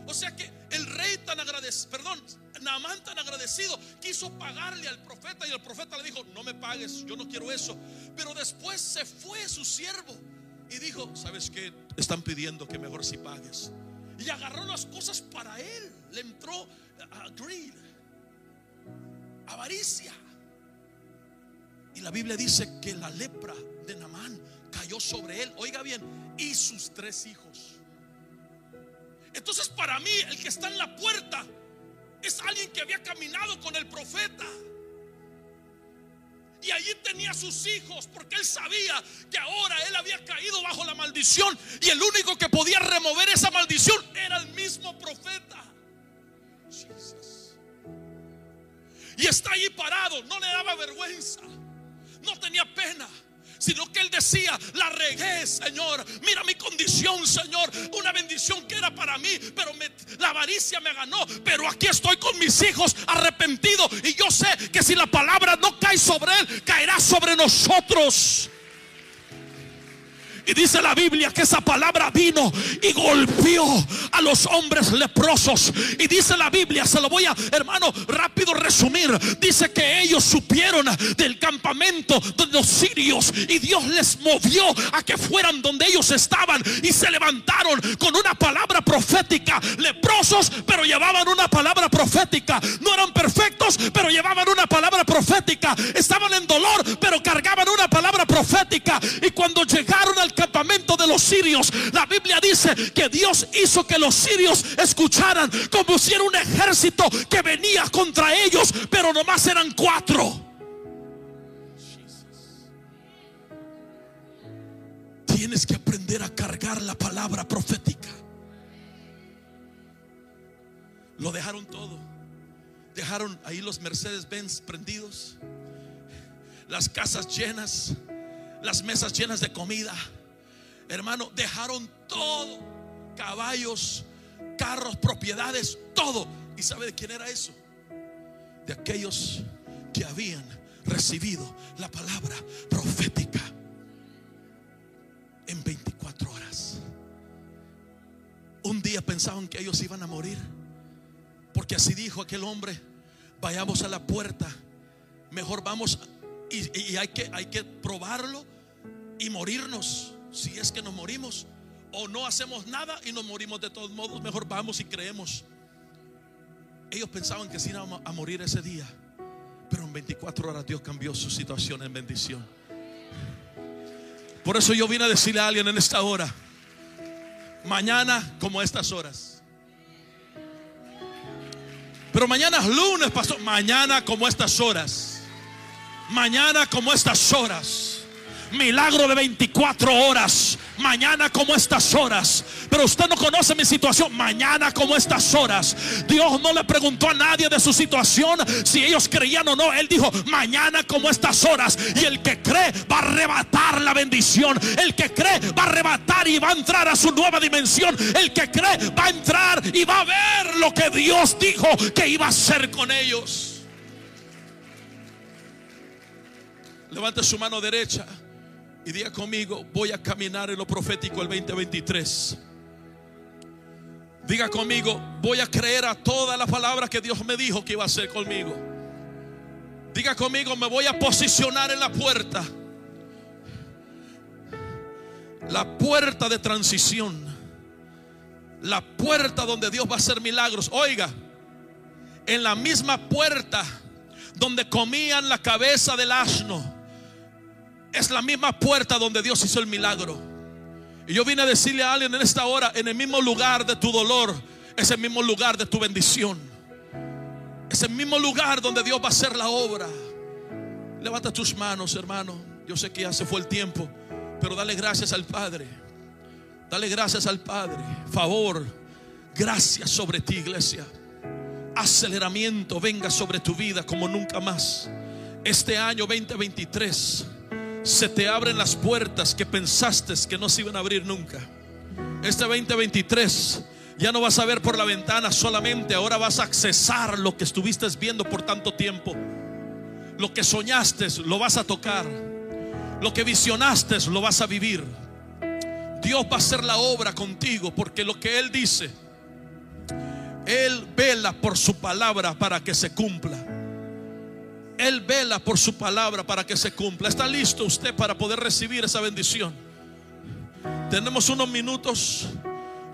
O sea que el rey tan agradecido, perdón, Naamán tan agradecido, quiso pagarle al profeta y el profeta le dijo, no me pagues, yo no quiero eso. Pero después se fue su siervo y dijo, ¿sabes qué? Están pidiendo que mejor si pagues. Y agarró las cosas para él. Le entró a greed, avaricia. Y la Biblia dice que la lepra de Naamán cayó sobre él. Oiga bien, y sus tres hijos. Entonces para mí el que está en la puerta es alguien que había caminado con el profeta. Y allí tenía sus hijos porque él sabía que ahora él había caído bajo la maldición y el único que podía remover esa maldición era el mismo profeta. Y está allí parado, no le daba vergüenza, no tenía pena sino que él decía, la regué, Señor. Mira mi condición, Señor. Una bendición que era para mí, pero la avaricia me ganó. Pero aquí estoy con mis hijos arrepentido y yo sé que si la palabra no cae sobre él, caerá sobre nosotros. Y dice la Biblia que esa palabra vino y golpeó a los hombres leprosos. Y dice la Biblia, se lo voy a, hermano, rápido resumir. Dice que ellos supieron del campamento de los sirios y Dios les movió a que fueran donde ellos estaban y se levantaron con una palabra profética. Leprosos, pero llevaban una palabra profética. No eran perfectos, pero llevaban una palabra profética. Estaban en dolor, pero cargaban una palabra profética. Y cuando llegaron al campamento de los sirios, la Biblia dice que Dios hizo que los sirios escucharan como si era un ejército que venía contra ellos, pero nomás eran cuatro. Tienes que aprender a cargar la palabra profética. Lo dejaron todo. Dejaron ahí los Mercedes Benz prendidos, las casas llenas, las mesas llenas de comida hermano, dejaron todo, caballos, carros, propiedades, todo. ¿Y sabe de quién era eso? De aquellos que habían recibido la palabra profética en 24 horas. Un día pensaban que ellos iban a morir, porque así dijo aquel hombre, vayamos a la puerta, mejor vamos y, hay, que, hay que probarlo y morirnos si es que nos morimos o no hacemos nada y nos morimos de todos modos, mejor vamos y creemos. Ellos pensaban que si iban a morir ese día, pero en 24 horas Dios cambió su situación en bendición. Por eso yo vine a decirle a alguien en esta hora, mañana como estas horas. Pero mañana es lunes, pastor. Mañana como estas horas. Mañana como estas horas milagro de 24 horas, mañana como estas horas. Pero usted no conoce mi situación, mañana como estas horas. Dios no le preguntó a nadie de su situación si ellos creían o no. Él dijo, mañana como estas horas. Y el que cree va a arrebatar la bendición. El que cree va a arrebatar y va a entrar a su nueva dimensión. El que cree va a entrar y va a ver lo que Dios dijo que iba a hacer con ellos. Levante su mano derecha. Y diga conmigo, voy a caminar en lo profético el 2023. Diga conmigo, voy a creer a toda la palabra que Dios me dijo que iba a hacer conmigo. Diga conmigo, me voy a posicionar en la puerta. La puerta de transición. La puerta donde Dios va a hacer milagros. Oiga, en la misma puerta donde comían la cabeza del asno es la misma puerta donde Dios hizo el milagro. Y yo vine a decirle a alguien en esta hora, en el mismo lugar de tu dolor, es el mismo lugar de tu bendición. Es el mismo lugar donde Dios va a hacer la obra. Levanta tus manos, hermano. Yo sé que ya se fue el tiempo, pero dale gracias al Padre. Dale gracias al Padre. Favor, gracias sobre ti, iglesia. Aceleramiento venga sobre tu vida como nunca más. Este año 2023 se te abren las puertas que pensaste que no se iban a abrir nunca. Este 2023 ya no vas a ver por la ventana solamente, ahora vas a accesar lo que estuviste viendo por tanto tiempo. Lo que soñaste lo vas a tocar. Lo que visionaste lo vas a vivir. Dios va a hacer la obra contigo porque lo que Él dice, Él vela por su palabra para que se cumpla. Él vela por su palabra para que se cumpla. ¿Está listo usted para poder recibir esa bendición? Tenemos unos minutos.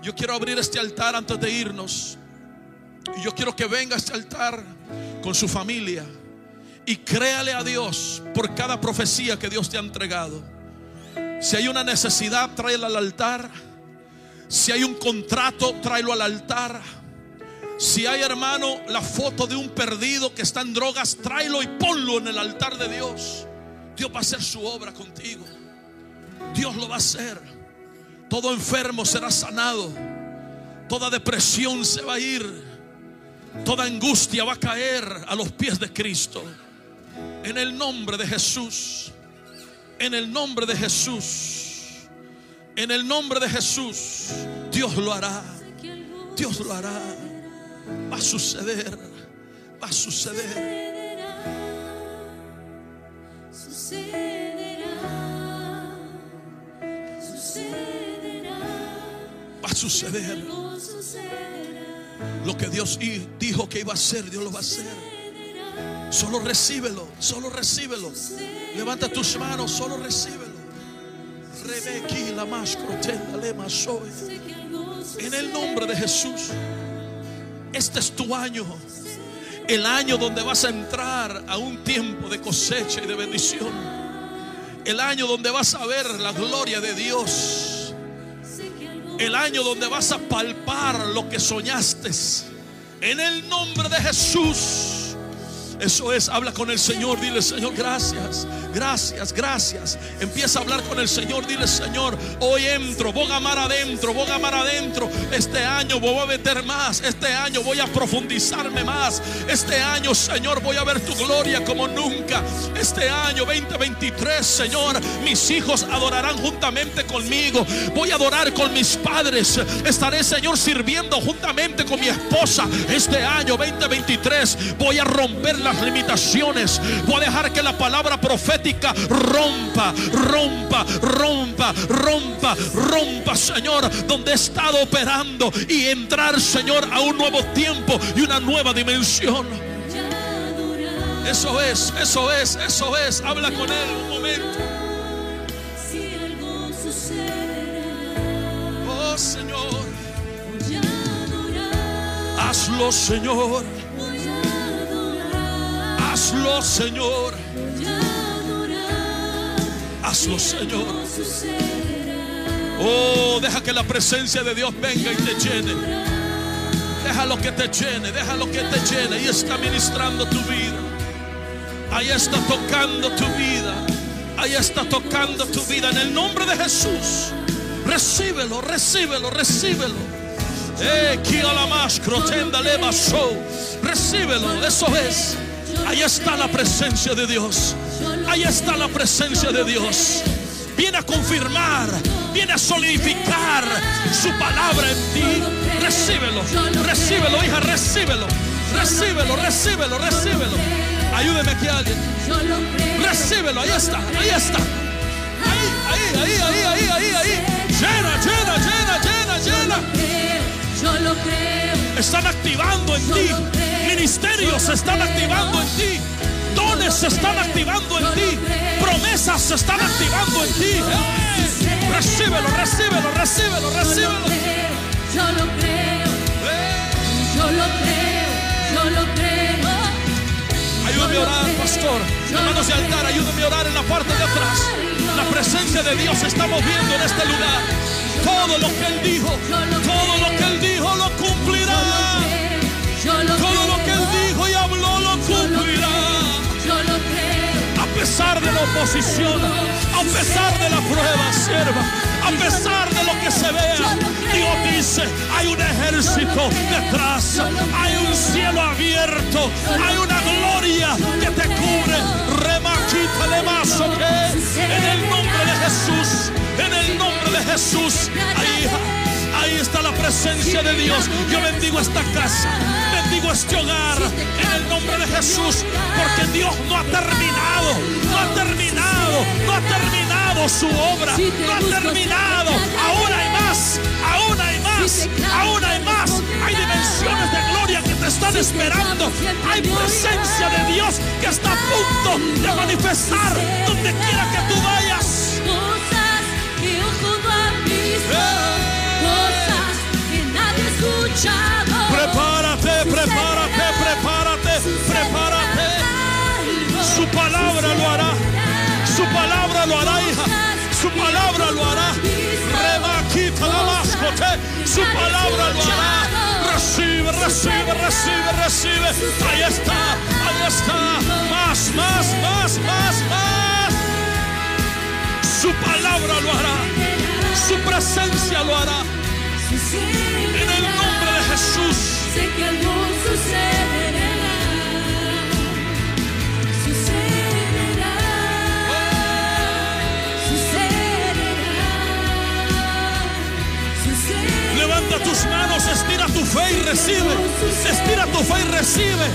Yo quiero abrir este altar antes de irnos. Yo quiero que venga a este altar con su familia. Y créale a Dios por cada profecía que Dios te ha entregado. Si hay una necesidad, tráela al altar. Si hay un contrato, tráelo al altar. Si hay, hermano, la foto de un perdido que está en drogas, tráelo y ponlo en el altar de Dios. Dios va a hacer su obra contigo. Dios lo va a hacer. Todo enfermo será sanado. Toda depresión se va a ir. Toda angustia va a caer a los pies de Cristo. En el nombre de Jesús. En el nombre de Jesús. En el nombre de Jesús. Dios lo hará. Dios lo hará. Va a suceder. Va a suceder.
Sucederá. Sucederá.
Va a suceder. Lo que Dios dijo que iba a hacer, Dios lo va a hacer. Solo recíbelo, solo recíbelo. Levanta tus manos, solo recíbelo. La más crotenda le más soy. En el nombre de Jesús. Este es tu año. El año donde vas a entrar a un tiempo de cosecha y de bendición. El año donde vas a ver la gloria de Dios. El año donde vas a palpar lo que soñaste. En el nombre de Jesús. Eso es, habla con el Señor, dile Señor, gracias, gracias, gracias. Empieza a hablar con el Señor, dile Señor, hoy entro, voy a mar adentro, voy a mar adentro. Este año voy a meter más, este año voy a profundizarme más. Este año, Señor, voy a ver tu gloria como nunca. Este año 2023, Señor, mis hijos adorarán juntamente conmigo. Voy a adorar con mis padres. Estaré, Señor, sirviendo juntamente con mi esposa. Este año 2023 voy a romper las limitaciones. Voy a dejar que la palabra profética rompa, rompa, rompa, rompa, rompa, Señor, donde he estado operando y entrar, Señor, a un nuevo tiempo y una nueva dimensión. Eso es, eso es, eso es. Habla con él un momento.
Si algo sucederá,
Oh, Señor, hazlo, Señor. Hazlo, Señor. Hazlo, Señor. Oh, deja que la presencia de Dios venga y te llene. Déjalo que te llene, déjalo que te llene y está ministrando tu vida. Ahí está tocando tu vida. Ahí está tocando tu vida en el nombre de Jesús. Recíbelo, recíbelo, recíbelo. Eh, kialamas, crotenda, leva, show. Recíbelo, eso es. Ahí está la presencia de Dios. Ahí está la presencia de Dios. Viene a confirmar, viene a solidificar su palabra en ti. Recíbelo, recíbelo, hija, recíbelo. Recíbelo, recíbelo, recíbelo. Ayúdeme aquí alguien.
Lo creo.
Recíbelo, ahí está, ahí está. Ahí, ahí, ahí, ahí, ahí, ahí, ahí. Llena, llena, llena, llena, llena.
Yo lo creo.
Están activando en ti. Ministerios se están activando en ti. Dones se están activando en ti. Promesas se están activando en ti. ¡Eh! Recíbelo, recíbelo, recíbelo, recíbelo.
Yo lo creo.
¡Eh!
Yo lo creo. Yo lo creo.
Ayúdame a orar, pastor. Hermanos de altar, ayúdame a orar en la parte de atrás. La presencia de Dios se está moviendo en este lugar. Todo lo que Él dijo, todo lo que Él dijo lo cumplirá. Todo lo que Él dijo y habló lo cumplirá. A pesar de la oposición, a pesar de la prueba, sierva, a pesar de lo que se vea, Dios dice, hay un ejército detrás, hay un cielo abierto, hay una gloria que te cubre. Remaquita le mazo que en el nombre Jesús, en el nombre de Jesús, ahí, ahí está la presencia de Dios. Yo bendigo esta casa, bendigo este hogar en el nombre de Jesús, porque Dios no ha terminado, no ha terminado, no ha terminado su obra, no ha terminado. Aún hay más, aún hay más, aún hay más. Hay dimensiones de gloria que te están esperando. Hay presencia de Dios que está a punto de manifestar donde quiera que tú vayas.
Cosas que ojo no ha visto. Cosas que nadie ha escuchado.
Prepárate, prepárate, prepárate, prepárate. Su palabra lo hará. Su palabra lo hará, hija. Su palabra lo hará. Remaquita la mascote. Su palabra lo hará. Recibe, recibe, recibe, recibe. Ahí está, ahí está. Más, más, más, más, más. Su palabra lo hará. Su presencia lo hará. En el nombre de Jesús.
Sé que algo sucederá. Sucederá. Sucederá. Sucederá.
Levanta tus manos, estira tu fe y recibe. Estira tu fe y recibe.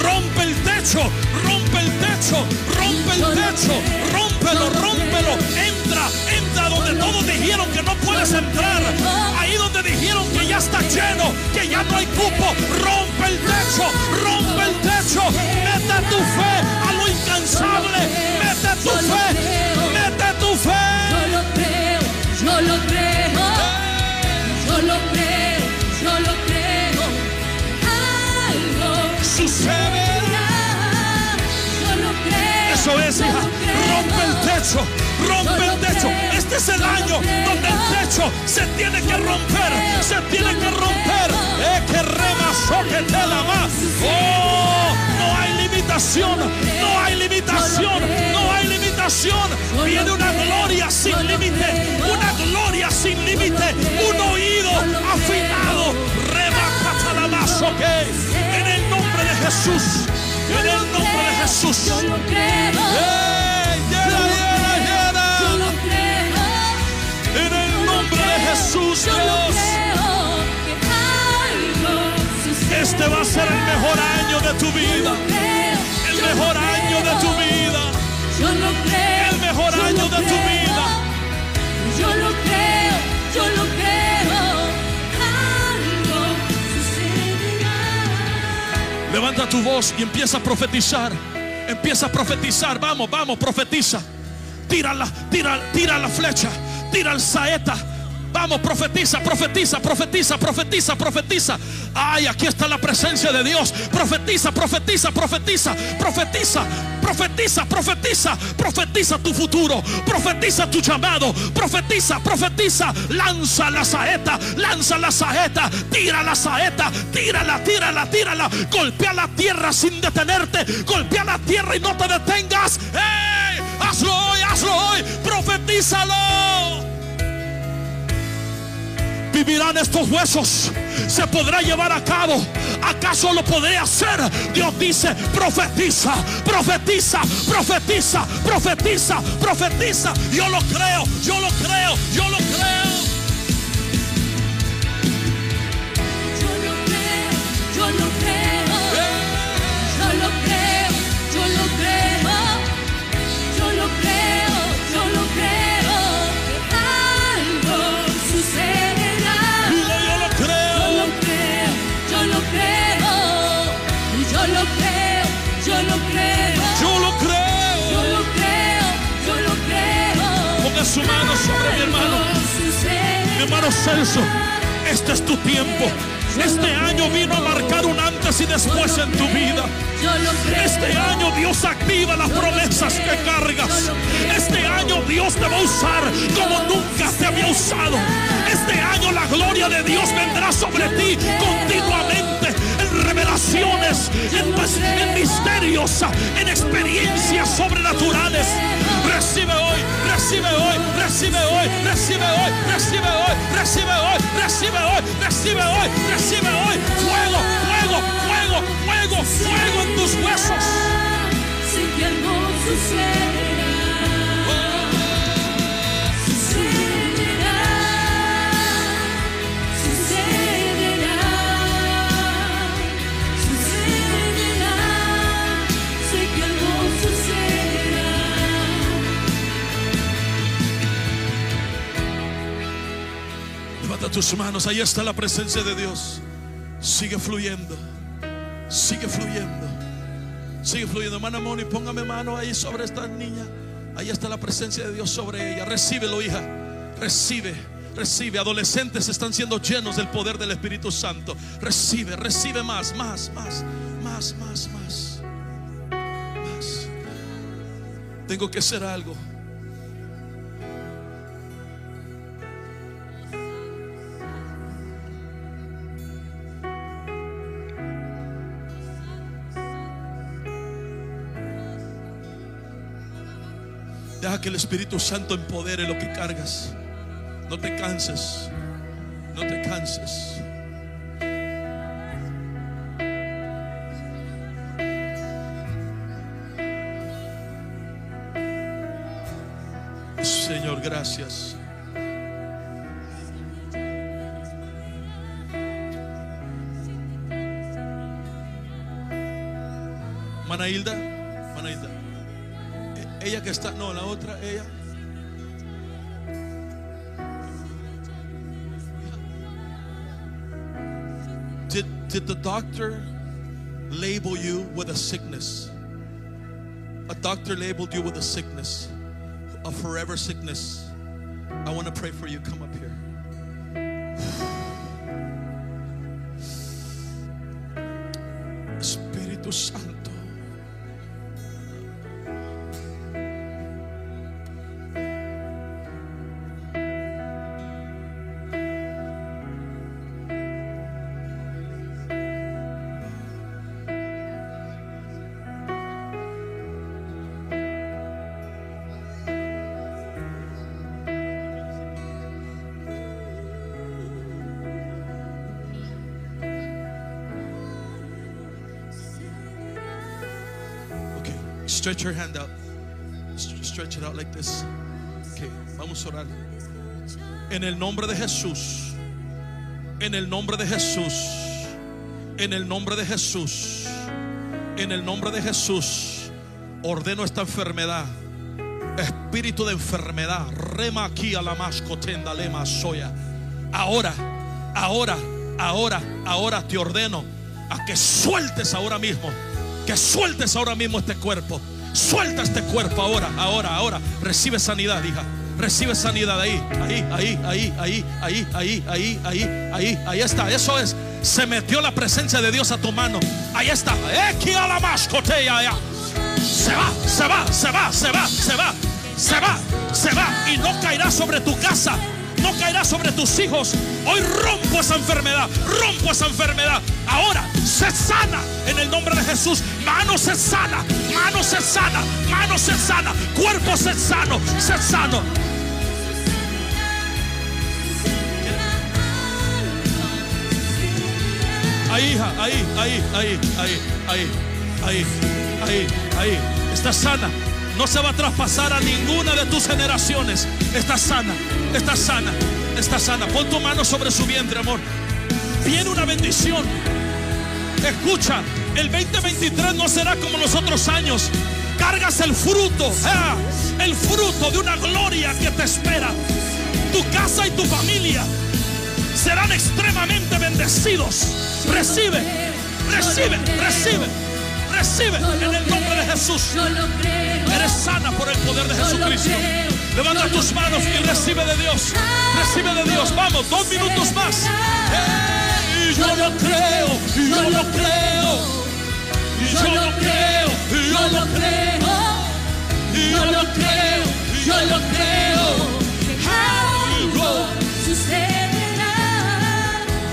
Rompe el techo, rompe rompe el techo, rómpelo, rómpelo. Entra, entra donde todos dijeron que no puedes entrar. Ahí donde dijeron que ya está lleno, que ya no hay cupo. Rompe el techo, rompe el techo. Mete tu fe a lo incansable. Mete tu fe, Eso hija. Rompe el techo, rompe el techo. Este es el año donde el techo se tiene que romper, se tiene que romper. Eh, que remasó que te la va. Oh, no hay limitación, no hay limitación, no hay limitación. Viene una gloria sin límite, una gloria sin límite, un oído afinado. Remacata la que en el nombre de Jesús, en el nombre de Jesús.
Yo lo creo.
En el nombre de Jesús, Dios. Este va a ser el mejor año de tu vida. El mejor año de tu vida.
Yo lo creo.
El mejor año de tu vida.
Yo lo creo, yo lo creo. Algo sucederá.
Levanta tu voz y empieza a profetizar. Empieza a profetizar. Vamos, vamos, profetiza. Tira la, tira, tira la flecha. Tira el saeta. Vamos, profetiza, profetiza, profetiza, profetiza, profetiza. Ay, aquí está la presencia de Dios. Profetiza, profetiza, profetiza, profetiza. Profetiza, profetiza, profetiza tu futuro. Profetiza tu llamado. Profetiza, profetiza. Lanza la saeta, lanza la saeta. Tira la saeta, tírala, tírala, tírala. Golpea la tierra sin detenerte. Golpea la tierra y no te detengas. ¡Ey! Hazlo hoy, hazlo hoy. Profetízalo vivirán estos huesos? ¿Se podrá llevar a cabo? ¿Acaso lo podré hacer? Dios dice, profetiza, profetiza, profetiza, profetiza, profetiza. Yo lo creo, yo lo creo, yo lo creo. Hermano Celso, este es tu tiempo. Este año vino a marcar un antes y después en tu vida. Este año Dios activa las promesas que cargas. Este año Dios te va a usar como nunca te había usado. Este año la gloria de Dios vendrá sobre ti continuamente en revelaciones, en, en misterios, en experiencias sobrenaturales. Recibe hoy, recibe hoy, recibe hoy, recibe hoy, recibe hoy, recibe hoy, recibe hoy, recibe hoy, recibe hoy. Fuego, fuego, fuego, fuego, fuego en tus huesos. Tus manos, ahí está la presencia de Dios. Sigue fluyendo, sigue fluyendo, sigue fluyendo. Hermana Moni, póngame mano ahí sobre esta niña. Ahí está la presencia de Dios sobre ella. Recíbelo, hija. Recibe, recibe. Adolescentes están siendo llenos del poder del Espíritu Santo. Recibe, recibe más, más, más, más, más, más. Más. Tengo que hacer algo. Que el Espíritu Santo empodere lo que cargas. No te canses. No te canses. Señor, gracias. Mana Hilda, Ella que está, no, la otra, ella. Did, did the doctor label you with a sickness? A doctor labeled you with a sickness, a forever sickness. I want to pray for you. Come up here. Stretch your hand out. Stretch it out like this. Okay, vamos a orar. En el nombre de Jesús. En el nombre de Jesús. En el nombre de Jesús. En el nombre de Jesús. Ordeno esta enfermedad. Espíritu de enfermedad. Rema aquí a la mascotenda lema soya. Ahora, ahora, ahora, ahora te ordeno a que sueltes ahora mismo. Que sueltes ahora mismo este cuerpo. Suelta este cuerpo ahora, ahora, ahora. Recibe sanidad, hija. Recibe sanidad ahí, ahí, ahí, ahí, ahí, ahí, ahí, ahí, ahí, ahí, ahí está. Eso es. Se metió la presencia de Dios a tu mano. Ahí está. Se va, se va, se va, se va, se va, se va, se va. Y no caerá sobre tu casa, no caerá sobre tus hijos. Hoy rompo esa enfermedad, rompo esa enfermedad. Ahora se sana en el nombre de Jesús. Mano se sana, mano se sana, mano se cuerpo se sano, se sano. Ahí, hija, ahí, ahí, ahí, ahí, ahí, ahí, ahí, ahí. Está sana. No se va a traspasar a ninguna de tus generaciones. Está sana, está sana, está sana. Pon tu mano sobre su vientre, amor. Viene una bendición. Escucha, el 2023 no será como los otros años. Cargas el fruto, ah, el fruto de una gloria que te espera. Tu casa y tu familia serán extremadamente bendecidos. Recibe, recibe, recibe, recibe en el nombre de Jesús. Eres sana por el poder de Jesucristo. Levanta tus manos y recibe de Dios. Recibe de Dios. Vamos, dos minutos más. Yo lo creo, yo lo creo. Yo lo creo, yo lo creo.
Yo lo creo, yo lo creo. Algo sucederá.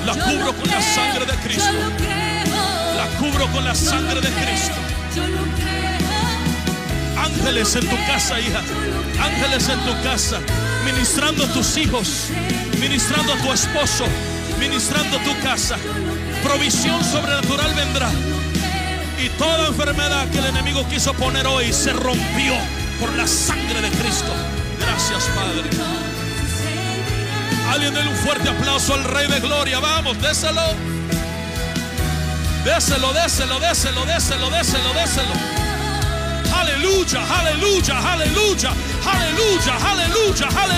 La cubro con la sangre de Cristo. La cubro con la sangre de Cristo.
Yo lo creo.
Ángeles en tu casa, hija. Ángeles en tu casa. Ministrando a tus hijos. Ministrando a tu esposo. Ministrando tu casa. Provisión sobrenatural vendrá. Y toda enfermedad que el enemigo quiso poner hoy se rompió por la sangre de Cristo. Gracias, Padre. Alguien denle un fuerte aplauso al Rey de Gloria. Vamos, déselo. Déselo, déselo, déselo, déselo, déselo, déselo. Aleluya, aleluya, aleluya, aleluya, aleluya, aleluya.